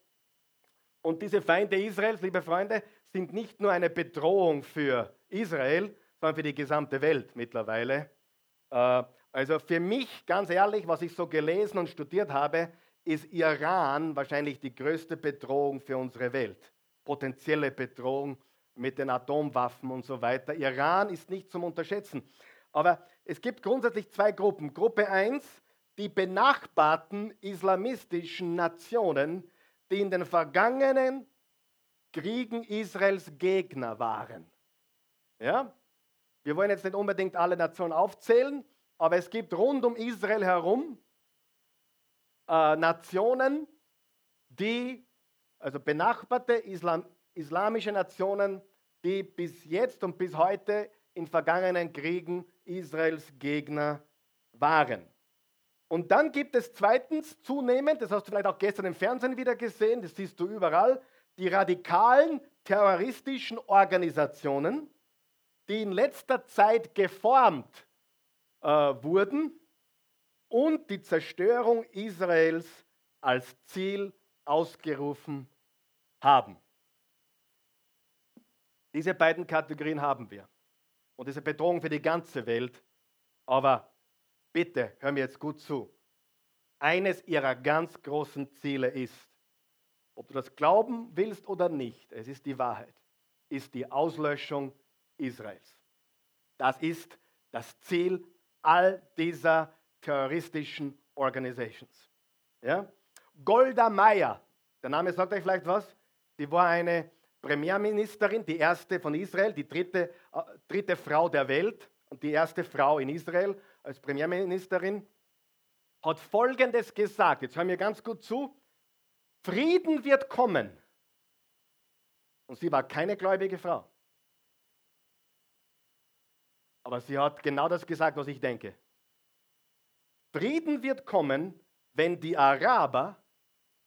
Und diese Feinde Israels, liebe Freunde, sind nicht nur eine Bedrohung für Israel, sondern für die gesamte Welt mittlerweile. Äh, also für mich, ganz ehrlich, was ich so gelesen und studiert habe, ist Iran wahrscheinlich die größte Bedrohung für unsere Welt. Potenzielle Bedrohung mit den Atomwaffen und so weiter. Iran ist nicht zum Unterschätzen. Aber es gibt grundsätzlich zwei Gruppen. Gruppe 1, die benachbarten islamistischen Nationen, die in den vergangenen Kriegen Israels Gegner waren. Ja? Wir wollen jetzt nicht unbedingt alle Nationen aufzählen, aber es gibt rund um Israel herum äh, Nationen, die, also benachbarte Islam, islamische Nationen, die bis jetzt und bis heute in vergangenen Kriegen Israels Gegner waren. Und dann gibt es zweitens zunehmend, das hast du vielleicht auch gestern im Fernsehen wieder gesehen, das siehst du überall, die radikalen terroristischen Organisationen, die in letzter Zeit geformt äh, wurden und die Zerstörung Israels als Ziel ausgerufen haben. Diese beiden Kategorien haben wir. Und diese Bedrohung für die ganze Welt. Aber bitte, hör mir jetzt gut zu. Eines ihrer ganz großen Ziele ist, ob du das glauben willst oder nicht, es ist die Wahrheit, ist die Auslöschung Israels. Das ist das Ziel all dieser terroristischen Organisations. Ja? Golda Meir, der Name sagt euch vielleicht was, sie war eine Premierministerin, die erste von Israel, die dritte, äh, dritte Frau der Welt und die erste Frau in Israel als Premierministerin, hat Folgendes gesagt. Jetzt hören wir ganz gut zu. Frieden wird kommen. Und sie war keine gläubige Frau. Aber sie hat genau das gesagt, was ich denke. Frieden wird kommen, wenn die Araber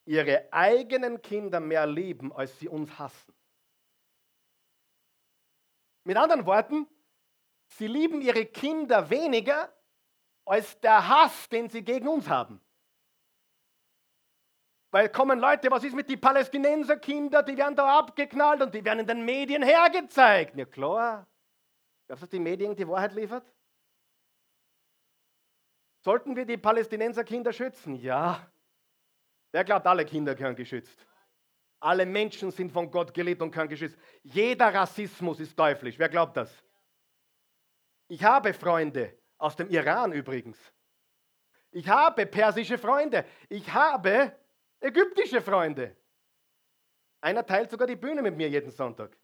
ihre eigenen Kinder mehr lieben, als sie uns hassen. Mit anderen Worten, sie lieben ihre Kinder weniger als der Hass, den sie gegen uns haben. Weil kommen Leute, was ist mit den Palästinenserkindern, die werden da abgeknallt und die werden in den Medien hergezeigt. Ja klar. Glaubst du, dass die Medien die Wahrheit liefert? Sollten wir die Palästinenserkinder schützen? Ja. Wer glaubt, alle Kinder gehören geschützt? Alle Menschen sind von Gott geliebt und können geschützt. Jeder Rassismus ist teuflisch. Wer glaubt das? Ich habe Freunde, aus dem Iran übrigens. Ich habe persische Freunde. Ich habe ägyptische Freunde. Einer teilt sogar die Bühne mit mir jeden Sonntag.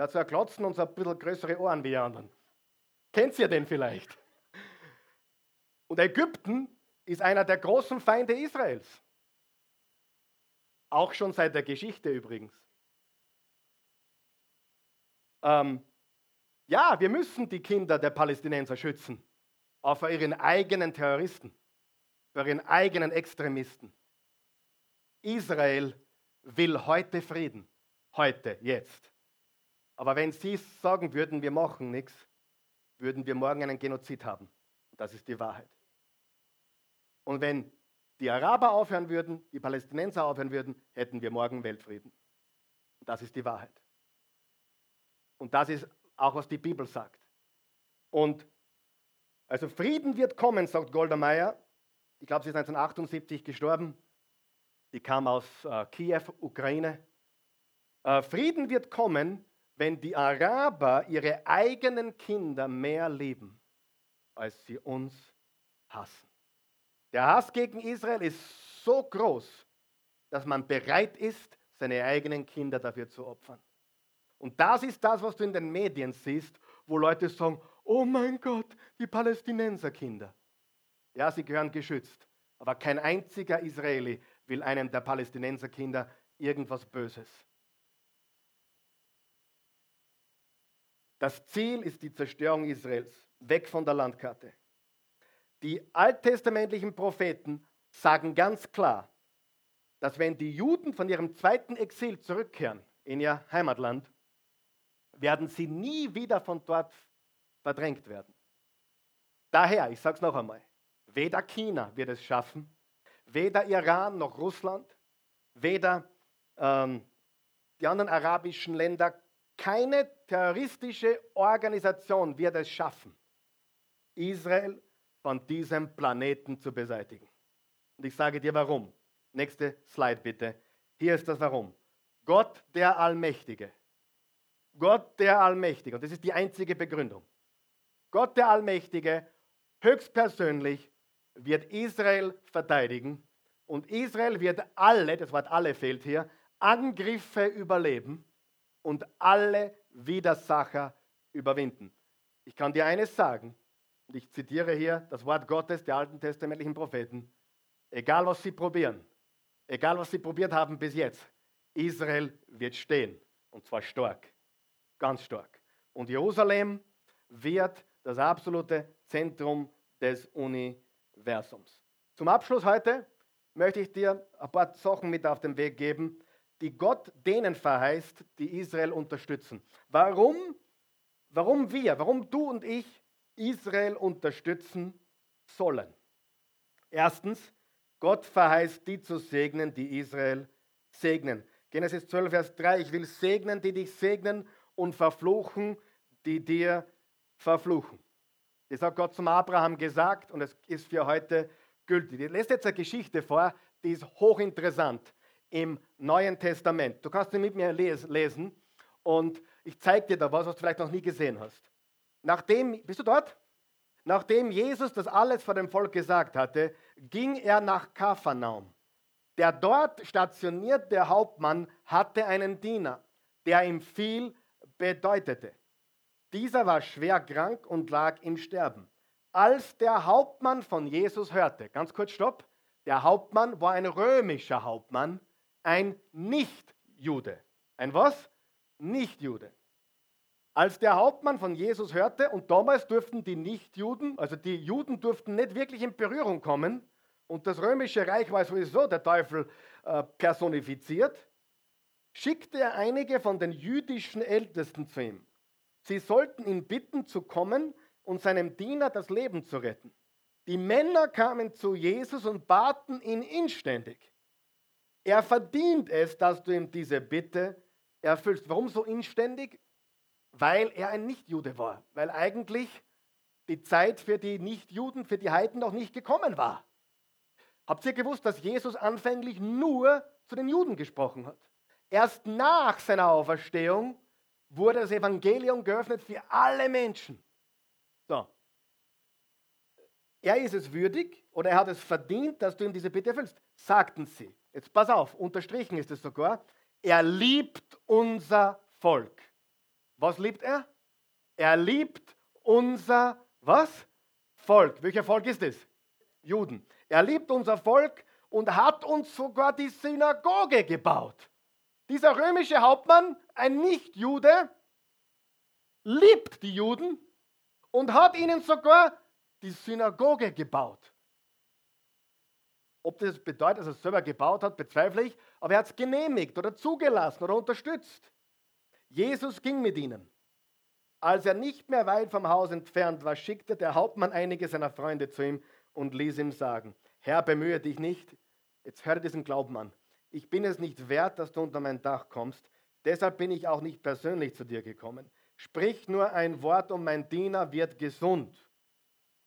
Der hat ein Klotzen und so ein bisschen größere Ohren wie die anderen. Kennt ihr den vielleicht? Und Ägypten ist einer der großen Feinde Israels. Auch schon seit der Geschichte übrigens. Ähm, Ja, wir müssen die Kinder der Palästinenser schützen, auch vor ihren eigenen Terroristen, vor ihren eigenen Extremisten. Israel will heute Frieden, heute, jetzt. Aber wenn sie sagen würden, wir machen nichts, würden wir morgen einen Genozid haben. Das ist die Wahrheit. Und wenn die Araber aufhören würden, die Palästinenser aufhören würden, hätten wir morgen Weltfrieden. Das ist die Wahrheit. Und das ist auch, was die Bibel sagt. Und also Frieden wird kommen, sagt Golda Meir. Ich glaube, sie ist 1978 gestorben. Die kam aus äh, Kiew, Ukraine. Äh, Frieden wird kommen, wenn die Araber ihre eigenen Kinder mehr lieben, als sie uns hassen. Der Hass gegen Israel ist so groß, dass man bereit ist, seine eigenen Kinder dafür zu opfern. Und das ist das, was du in den Medien siehst, wo Leute sagen, oh mein Gott, die Palästinenserkinder. Ja, sie gehören geschützt. Aber kein einziger Israeli will einem der Palästinenserkinder irgendwas Böses. Das Ziel ist die Zerstörung Israels, weg von der Landkarte. Die alttestamentlichen Propheten sagen ganz klar, dass wenn die Juden von ihrem zweiten Exil zurückkehren in ihr Heimatland, werden sie nie wieder von dort verdrängt werden. Daher, ich sage es noch einmal, weder China wird es schaffen, weder Iran noch Russland, weder ähm, die anderen arabischen Länder, keine terroristische Organisation wird es schaffen, Israel von diesem Planeten zu beseitigen. Und ich sage dir warum. Nächste Slide bitte. Hier ist das Warum. Gott der Allmächtige. Gott der Allmächtige. Und das ist die einzige Begründung. Gott der Allmächtige höchstpersönlich wird Israel verteidigen und Israel wird alle, das Wort alle fehlt hier, Angriffe überleben und alle Widersacher überwinden. Ich kann dir eines sagen, und ich zitiere hier das Wort Gottes der alten testamentlichen Propheten, egal was sie probieren, egal was sie probiert haben bis jetzt, Israel wird stehen und zwar stark, ganz stark. Und Jerusalem wird das absolute Zentrum des Universums. Zum Abschluss heute möchte ich dir ein paar Sachen mit auf den Weg geben, die Gott denen verheißt, die Israel unterstützen. Warum? Warum wir, warum du und ich Israel unterstützen sollen. Erstens, Gott verheißt die zu segnen, die Israel segnen. Genesis 12, Vers 3, ich will segnen, die dich segnen und verfluchen, die dir verfluchen. Das hat Gott zum Abraham gesagt und es ist für heute gültig. Ich lese jetzt eine Geschichte vor, die ist hochinteressant im Neuen Testament. Du kannst sie mit mir lesen und ich zeige dir da was, was du vielleicht noch nie gesehen hast. Nachdem, bist du dort? Nachdem Jesus das alles vor dem Volk gesagt hatte, ging er nach Kapharnaum. Der dort stationierte Hauptmann hatte einen Diener, der ihm viel bedeutete. Dieser war schwer krank und lag im Sterben. Als der Hauptmann von Jesus hörte, ganz kurz stopp, der Hauptmann war ein römischer Hauptmann, ein Nicht-Jude. Ein was? Nicht-Jude. Als der Hauptmann von Jesus hörte, und damals durften die Nichtjuden, also die Juden durften nicht wirklich in Berührung kommen, und das römische Reich war sowieso der Teufel äh, personifiziert, schickte er einige von den jüdischen Ältesten zu ihm. Sie sollten ihn bitten zu kommen und seinem Diener das Leben zu retten. Die Männer kamen zu Jesus und baten ihn inständig. Er verdient es, dass du ihm diese Bitte erfüllst. Warum so inständig? weil er ein Nichtjude war, weil eigentlich die Zeit für die Nichtjuden, für die Heiden noch nicht gekommen war. Habt ihr gewusst, dass Jesus anfänglich nur zu den Juden gesprochen hat? Erst nach seiner Auferstehung wurde das Evangelium geöffnet für alle Menschen. So. Er ist es würdig oder er hat es verdient, dass du ihm diese Bitte erfüllst, sagten sie. Jetzt pass auf, unterstrichen ist es sogar. Er liebt unser Volk. Was liebt er? Er liebt unser was? Volk. Welcher Volk ist es? Juden. Er liebt unser Volk und hat uns sogar die Synagoge gebaut. Dieser römische Hauptmann, ein Nicht-Jude, liebt die Juden und hat ihnen sogar die Synagoge gebaut. Ob das bedeutet, dass er es selber gebaut hat, bezweifle ich, aber er hat es genehmigt oder zugelassen oder unterstützt. Jesus ging mit ihnen. Als er nicht mehr weit vom Haus entfernt war, schickte der Hauptmann einige seiner Freunde zu ihm und ließ ihm sagen, Herr, bemühe dich nicht, jetzt höre diesen Glauben an, ich bin es nicht wert, dass du unter mein Dach kommst, deshalb bin ich auch nicht persönlich zu dir gekommen. Sprich nur ein Wort und mein Diener wird gesund.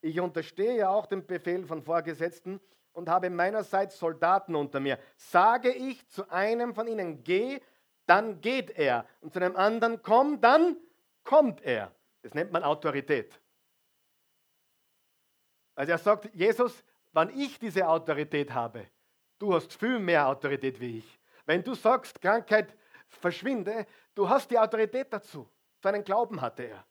Ich unterstehe ja auch dem Befehl von Vorgesetzten und habe meinerseits Soldaten unter mir. Sage ich zu einem von ihnen, geh, dann geht er. Und zu einem anderen, komm, dann kommt er. Das nennt man Autorität. Also er sagt, Jesus, wann ich diese Autorität habe, du hast viel mehr Autorität wie ich. Wenn du sagst, Krankheit verschwinde, du hast die Autorität dazu. So einen Glauben hatte er.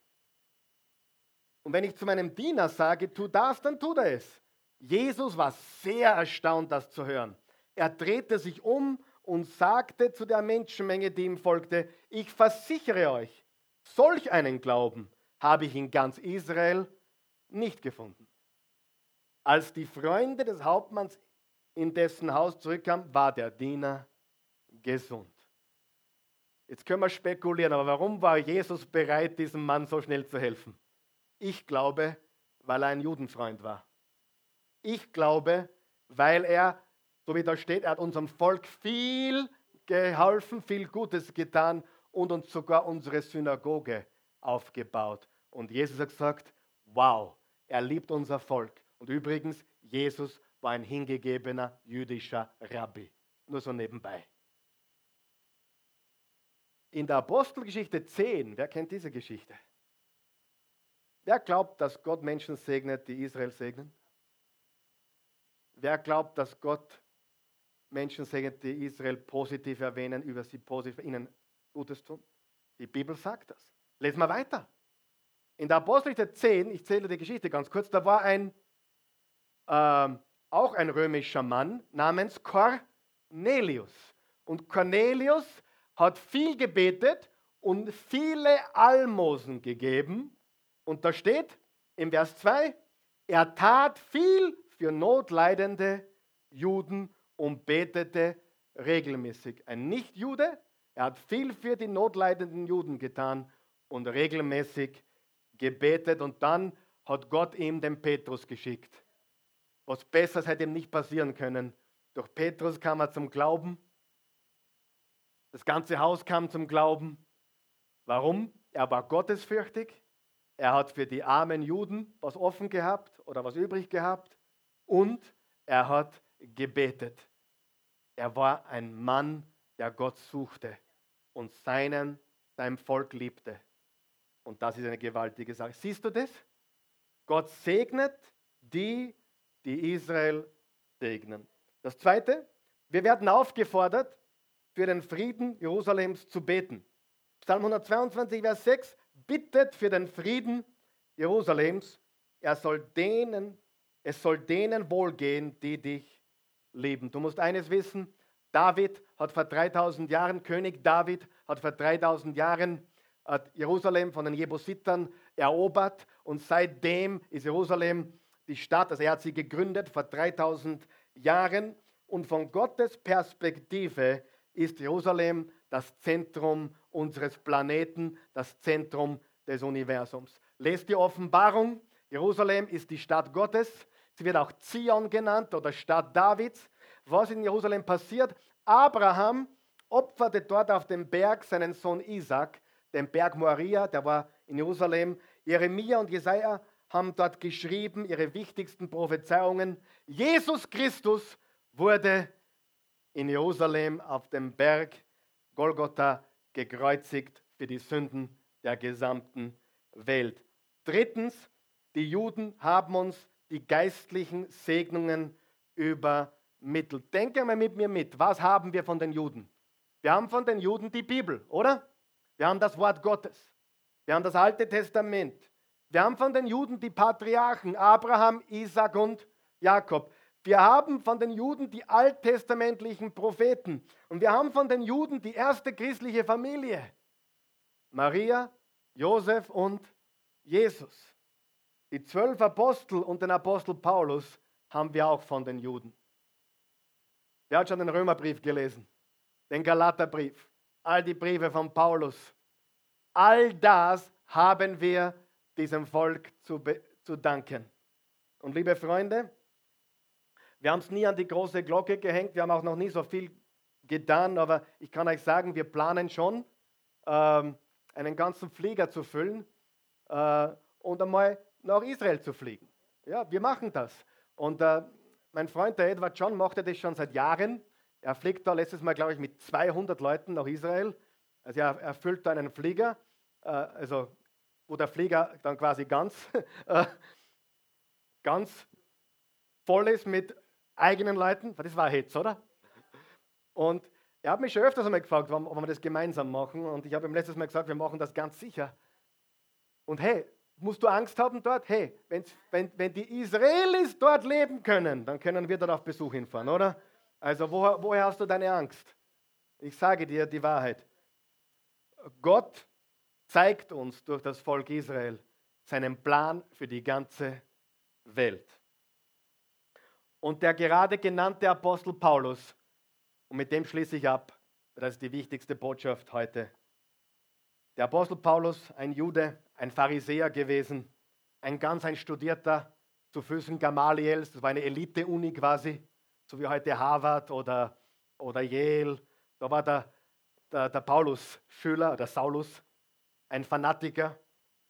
Und wenn ich zu meinem Diener sage, tu das, dann tut er es. Jesus war sehr erstaunt, das zu hören. Er drehte sich um und sagte zu der Menschenmenge, die ihm folgte, ich versichere euch, solch einen Glauben habe ich in ganz Israel nicht gefunden. Als die Freunde des Hauptmanns in dessen Haus zurückkamen, war der Diener gesund. Jetzt können wir spekulieren, aber warum war Jesus bereit, diesem Mann so schnell zu helfen? Ich glaube, weil er ein Judenfreund war. Ich glaube, weil er, so wie da steht, er hat unserem Volk viel geholfen, viel Gutes getan und uns sogar unsere Synagoge aufgebaut. Und Jesus hat gesagt, wow, er liebt unser Volk. Und übrigens, Jesus war ein hingegebener jüdischer Rabbi. Nur so nebenbei. In der Apostelgeschichte 10, wer kennt diese Geschichte? Wer glaubt, dass Gott Menschen segnet, die Israel segnen? Wer glaubt, dass Gott Menschen segnet, die Israel positiv erwähnen, über sie positiv ihnen Gutes tun? Die Bibel sagt das. Lesen wir weiter. In der Apostelgeschichte 10, ich zähle die Geschichte ganz kurz, da war ein, äh, auch ein römischer Mann namens Cornelius. Und Cornelius hat viel gebetet und viele Almosen gegeben. Und da steht im Vers 2, er tat viel für notleidende Juden und betete regelmäßig. Ein Nichtjude, er hat viel für die notleidenden Juden getan und regelmäßig gebetet und dann hat Gott ihm den Petrus geschickt. Was Besseres hätte ihm nicht passieren können. Durch Petrus kam er zum Glauben. Das ganze Haus kam zum Glauben. Warum? Er war gottesfürchtig. Er hat für die armen Juden was offen gehabt oder was übrig gehabt und er hat gebetet. Er war ein Mann, der Gott suchte und seinen, seinem Volk liebte. Und das ist eine gewaltige Sache. Siehst du das? Gott segnet die, die Israel segnen. Das Zweite, wir werden aufgefordert, für den Frieden Jerusalems zu beten. Psalm 122, Vers 6, bittet für den Frieden Jerusalems. Er soll denen es soll denen wohlgehen, die dich lieben. Du musst eines wissen, David hat vor 3000 Jahren, König David hat vor 3000 Jahren Jerusalem von den Jebusitern erobert und seitdem ist Jerusalem die Stadt, also er hat sie gegründet vor 3000 Jahren und von Gottes Perspektive ist Jerusalem das Zentrum unseres Planeten, das Zentrum des Universums. Lest die Offenbarung, Jerusalem ist die Stadt Gottes, Sie wird auch Zion genannt oder Stadt Davids. Was in Jerusalem passiert? Abraham opferte dort auf dem Berg seinen Sohn Isaac, den Berg Moria, der war in Jerusalem. Jeremia und Jesaja haben dort geschrieben, ihre wichtigsten Prophezeiungen. Jesus Christus wurde in Jerusalem auf dem Berg Golgotha gekreuzigt für die Sünden der gesamten Welt. Drittens, die Juden haben uns die geistlichen Segnungen übermittelt. Denke mal mit mir mit. Was haben wir von den Juden? Wir haben von den Juden die Bibel, oder? Wir haben das Wort Gottes. Wir haben das Alte Testament. Wir haben von den Juden die Patriarchen Abraham, Isaac und Jakob. Wir haben von den Juden die alttestamentlichen Propheten. Und wir haben von den Juden die erste christliche Familie. Maria, Josef und Jesus. Die zwölf Apostel und den Apostel Paulus haben wir auch von den Juden. Wer hat schon den Römerbrief gelesen? Den Galaterbrief, all die Briefe von Paulus. All das haben wir diesem Volk zu, zu danken. Und liebe Freunde, wir haben es nie an die große Glocke gehängt, wir haben auch noch nie so viel getan, aber ich kann euch sagen, wir planen schon, ähm, einen ganzen Flieger zu füllen äh, und einmal nach Israel zu fliegen. Ja, wir machen das. Und äh, mein Freund, der Edward John, macht das schon seit Jahren. Er fliegt da letztes Mal, glaube ich, mit 200 Leuten nach Israel. Also er, er füllt da einen Flieger, äh, also wo der Flieger dann quasi ganz, äh, ganz voll ist mit eigenen Leuten. Das war Hetz, oder? Und er hat mich schon öfters einmal gefragt, ob wir das gemeinsam machen. Und ich habe ihm letztes Mal gesagt, wir machen das ganz sicher. Und hey, musst du Angst haben dort? Hey, wenn, wenn die Israelis dort leben können, dann können wir dort auf Besuch hinfahren, oder? Also woher, woher hast du deine Angst? Ich sage dir die Wahrheit. Gott zeigt uns durch das Volk Israel seinen Plan für die ganze Welt. Und der gerade genannte Apostel Paulus, und mit dem schließe ich ab, das ist die wichtigste Botschaft heute. Der Apostel Paulus, ein Jude, ein Pharisäer gewesen, ein ganz ein Studierter, zu Füßen Gamaliels, das war eine Elite-Uni quasi, so wie heute Harvard oder, oder Yale. Da war der, der, der Paulus Schüler, der Saulus, ein Fanatiker,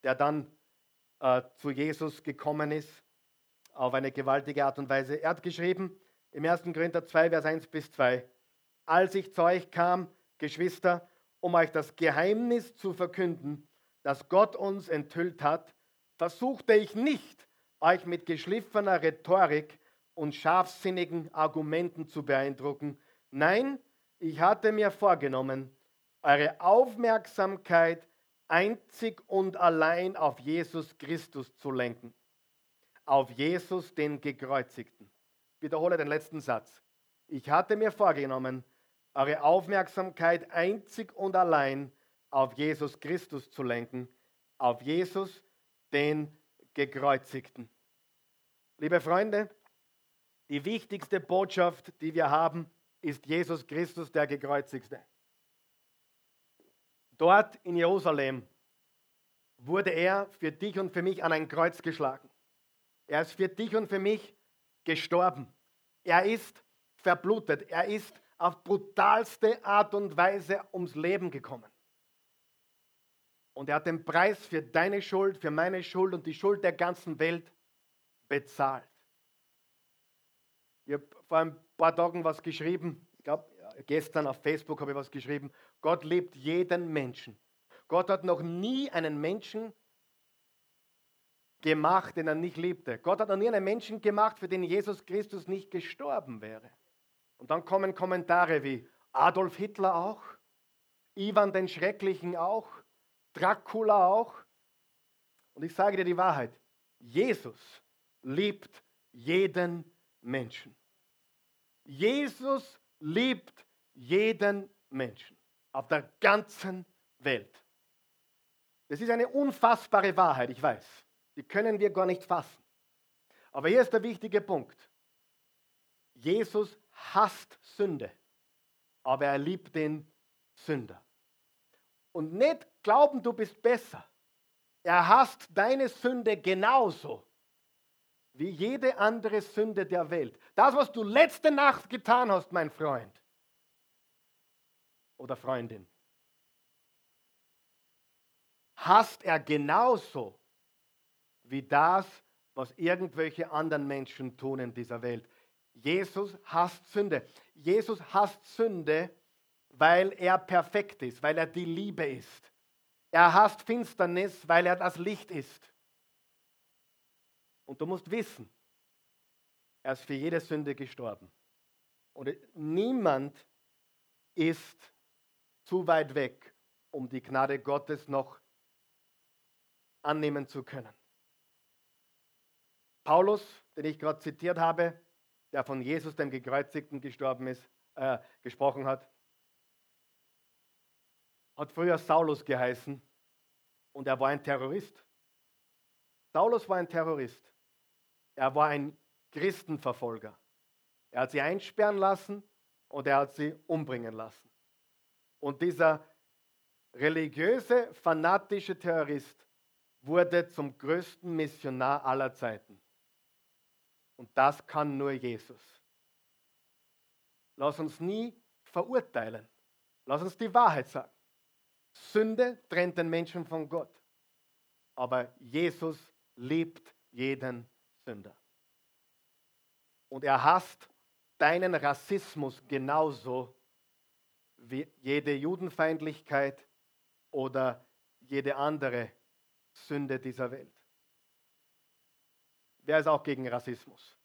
der dann äh, zu Jesus gekommen ist, auf eine gewaltige Art und Weise. Er hat geschrieben im 1. Korinther 2, Vers 1 bis 2, als ich zu euch kam, Geschwister, um euch das Geheimnis zu verkünden, das Gott uns enthüllt hat, versuchte ich nicht, euch mit geschliffener Rhetorik und scharfsinnigen Argumenten zu beeindrucken. Nein, ich hatte mir vorgenommen, eure Aufmerksamkeit einzig und allein auf Jesus Christus zu lenken. Auf Jesus, den Gekreuzigten. Wiederhole den letzten Satz. Ich hatte mir vorgenommen, eure Aufmerksamkeit einzig und allein auf Jesus Christus zu lenken, auf Jesus, den Gekreuzigten. Liebe Freunde, die wichtigste Botschaft, die wir haben, ist Jesus Christus, der Gekreuzigte. Dort in Jerusalem wurde er für dich und für mich an ein Kreuz geschlagen. Er ist für dich und für mich gestorben. Er ist verblutet. Er ist auf brutalste Art und Weise ums Leben gekommen. Und er hat den Preis für deine Schuld, für meine Schuld und die Schuld der ganzen Welt bezahlt. Ich habe vor ein paar Tagen was geschrieben, ich glaube gestern auf Facebook habe ich was geschrieben. Gott liebt jeden Menschen. Gott hat noch nie einen Menschen gemacht, den er nicht liebte. Gott hat noch nie einen Menschen gemacht, für den Jesus Christus nicht gestorben wäre. Und dann kommen Kommentare wie Adolf Hitler auch, Ivan den Schrecklichen auch, Dracula auch. Und ich sage dir die Wahrheit, Jesus liebt jeden Menschen. Jesus liebt jeden Menschen auf der ganzen Welt. Das ist eine unfassbare Wahrheit, ich weiß. Die können wir gar nicht fassen. Aber hier ist der wichtige Punkt. Jesus hasst Sünde, aber er liebt den Sünder. Und nicht glauben, du bist besser. Er hasst deine Sünde genauso wie jede andere Sünde der Welt. Das, was du letzte Nacht getan hast, mein Freund oder Freundin, hasst er genauso wie das, was irgendwelche anderen Menschen tun in dieser Welt. Jesus hasst Sünde. Jesus hasst Sünde, weil er perfekt ist, weil er die Liebe ist. Er hasst Finsternis, weil er das Licht ist. Und du musst wissen, er ist für jede Sünde gestorben. Und niemand ist zu weit weg, um die Gnade Gottes noch annehmen zu können. Paulus, den ich gerade zitiert habe, der von Jesus, dem Gekreuzigten, gestorben ist, äh, gesprochen hat, hat früher Saulus geheißen Und er war ein Terrorist. Saulus war ein Terrorist. Er war ein Christenverfolger. Er hat sie einsperren lassen und er hat sie umbringen lassen. Und dieser religiöse, fanatische Terrorist wurde zum größten Missionar aller Zeiten. Und das kann nur Jesus. Lass uns nie verurteilen. Lass uns die Wahrheit sagen. Sünde trennt den Menschen von Gott. Aber Jesus liebt jeden Sünder. Und er hasst deinen Rassismus genauso wie jede Judenfeindlichkeit oder jede andere Sünde dieser Welt. Wer ist auch gegen Rassismus?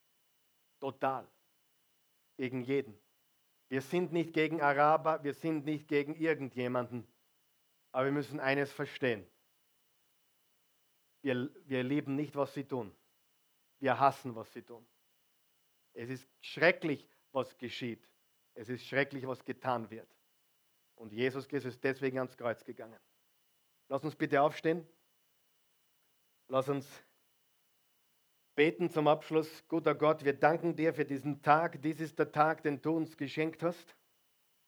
Total. Gegen jeden. Wir sind nicht gegen Araber, wir sind nicht gegen irgendjemanden. Aber wir müssen eines verstehen. Wir, wir lieben nicht, was sie tun. Wir hassen, was sie tun. Es ist schrecklich, was geschieht. Es ist schrecklich, was getan wird. Und Jesus Christus ist deswegen ans Kreuz gegangen. Lass uns bitte aufstehen. Lass uns beten zum Abschluss. Guter Gott, wir danken dir für diesen Tag. Dies ist der Tag, den du uns geschenkt hast.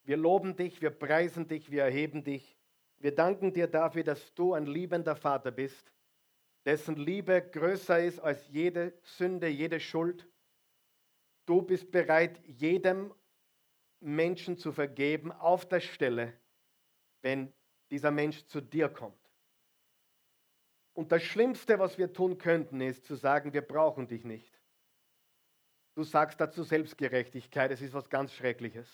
Wir loben dich, wir preisen dich, wir erheben dich. Wir danken dir dafür, dass du ein liebender Vater bist, dessen Liebe größer ist als jede Sünde, jede Schuld. Du bist bereit, jedem Menschen zu vergeben auf der Stelle, wenn dieser Mensch zu dir kommt. Und das Schlimmste, was wir tun könnten, ist zu sagen, wir brauchen dich nicht. Du sagst dazu Selbstgerechtigkeit, es ist was ganz Schreckliches.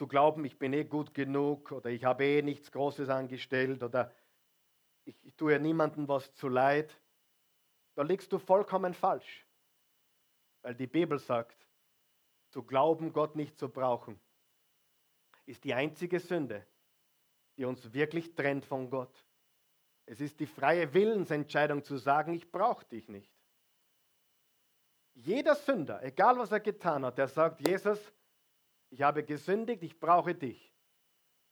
Zu glauben, ich bin eh gut genug oder ich habe eh nichts Großes angestellt oder ich, ich tue niemandem was zu leid, da liegst du vollkommen falsch. Weil die Bibel sagt, zu glauben, Gott nicht zu brauchen, ist die einzige Sünde, die uns wirklich trennt von Gott. Es ist die freie Willensentscheidung zu sagen, ich brauche dich nicht. Jeder Sünder, egal was er getan hat, der sagt, Jesus, ich habe gesündigt, ich brauche dich,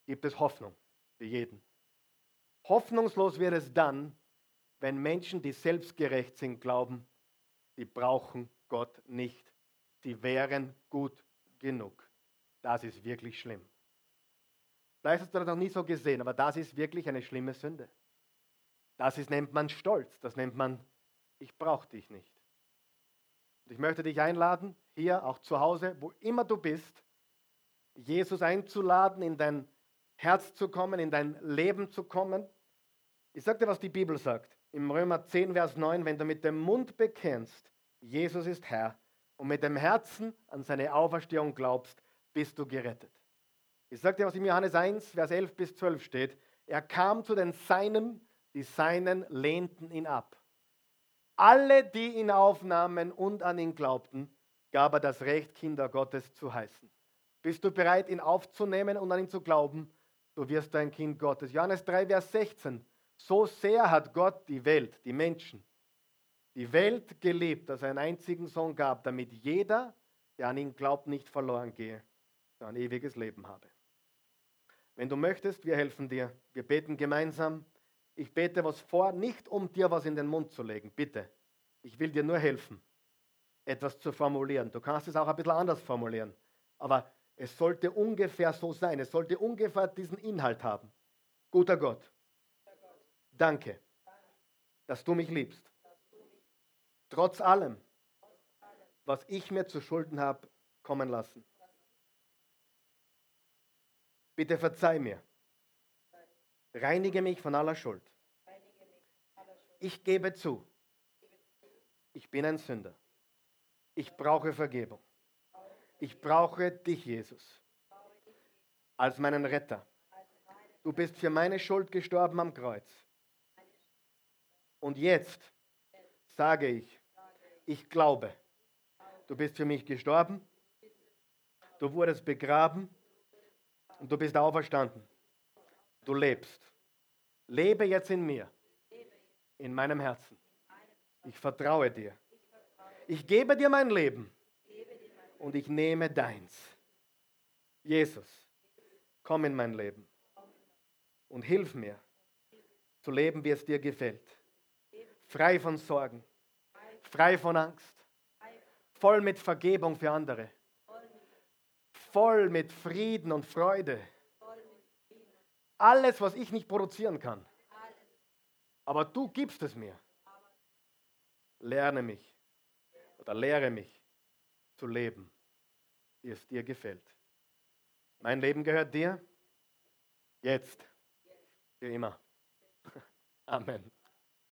gibt es Hoffnung für jeden. Hoffnungslos wird es dann, wenn Menschen, die selbstgerecht sind, glauben, sie brauchen Gott nicht. Sie wären gut genug. Das ist wirklich schlimm. Vielleicht hast du das noch nie so gesehen, aber das ist wirklich eine schlimme Sünde. Das ist, nennt man Stolz. Das nennt man, ich brauche dich nicht. Und ich möchte dich einladen, hier, auch zu Hause, wo immer du bist, Jesus einzuladen, in dein Herz zu kommen, in dein Leben zu kommen. Ich sage dir, was die Bibel sagt. Im Römer 10, Vers 9, wenn du mit dem Mund bekennst, Jesus ist Herr, und mit dem Herzen an seine Auferstehung glaubst, bist du gerettet. Ich sage dir, was im Johannes 1, Vers 11 bis 12 steht. Er kam zu den Seinen, die Seinen lehnten ihn ab. Alle, die ihn aufnahmen und an ihn glaubten, gab er das Recht, Kinder Gottes zu heißen. Bist du bereit, ihn aufzunehmen und an ihn zu glauben? Du wirst ein Kind Gottes. Johannes 3, Vers 16. So sehr hat Gott die Welt, die Menschen, die Welt geliebt, dass er einen einzigen Sohn gab, damit jeder, der an ihn glaubt, nicht verloren gehe, sondern ein ewiges Leben habe. Wenn du möchtest, wir helfen dir. Wir beten gemeinsam. Ich bete was vor, nicht um dir was in den Mund zu legen, bitte. Ich will dir nur helfen, etwas zu formulieren. Du kannst es auch ein bisschen anders formulieren, aber es sollte ungefähr so sein. Es sollte ungefähr diesen Inhalt haben. Guter Gott, danke, dass du mich liebst. Trotz allem, was ich mir zu Schulden habe kommen lassen. Bitte verzeih mir. Reinige mich von aller Schuld. Ich gebe zu, ich bin ein Sünder. Ich brauche Vergebung. Ich brauche dich, Jesus, als meinen Retter. Du bist für meine Schuld gestorben am Kreuz. Und jetzt sage ich, ich glaube, du bist für mich gestorben, du wurdest begraben und du bist auferstanden. Du lebst. Lebe jetzt in mir, in meinem Herzen. Ich vertraue dir. Ich gebe dir mein Leben und ich nehme deins. Jesus, komm in mein Leben und hilf mir zu leben, wie es dir gefällt. Frei von Sorgen, frei von Angst, voll mit Vergebung für andere, voll mit Frieden und Freude. Alles, was ich nicht produzieren kann. Aber du gibst es mir. Lerne mich oder lehre mich zu leben, wie es dir gefällt. Mein Leben gehört dir. Jetzt. Für immer. Amen.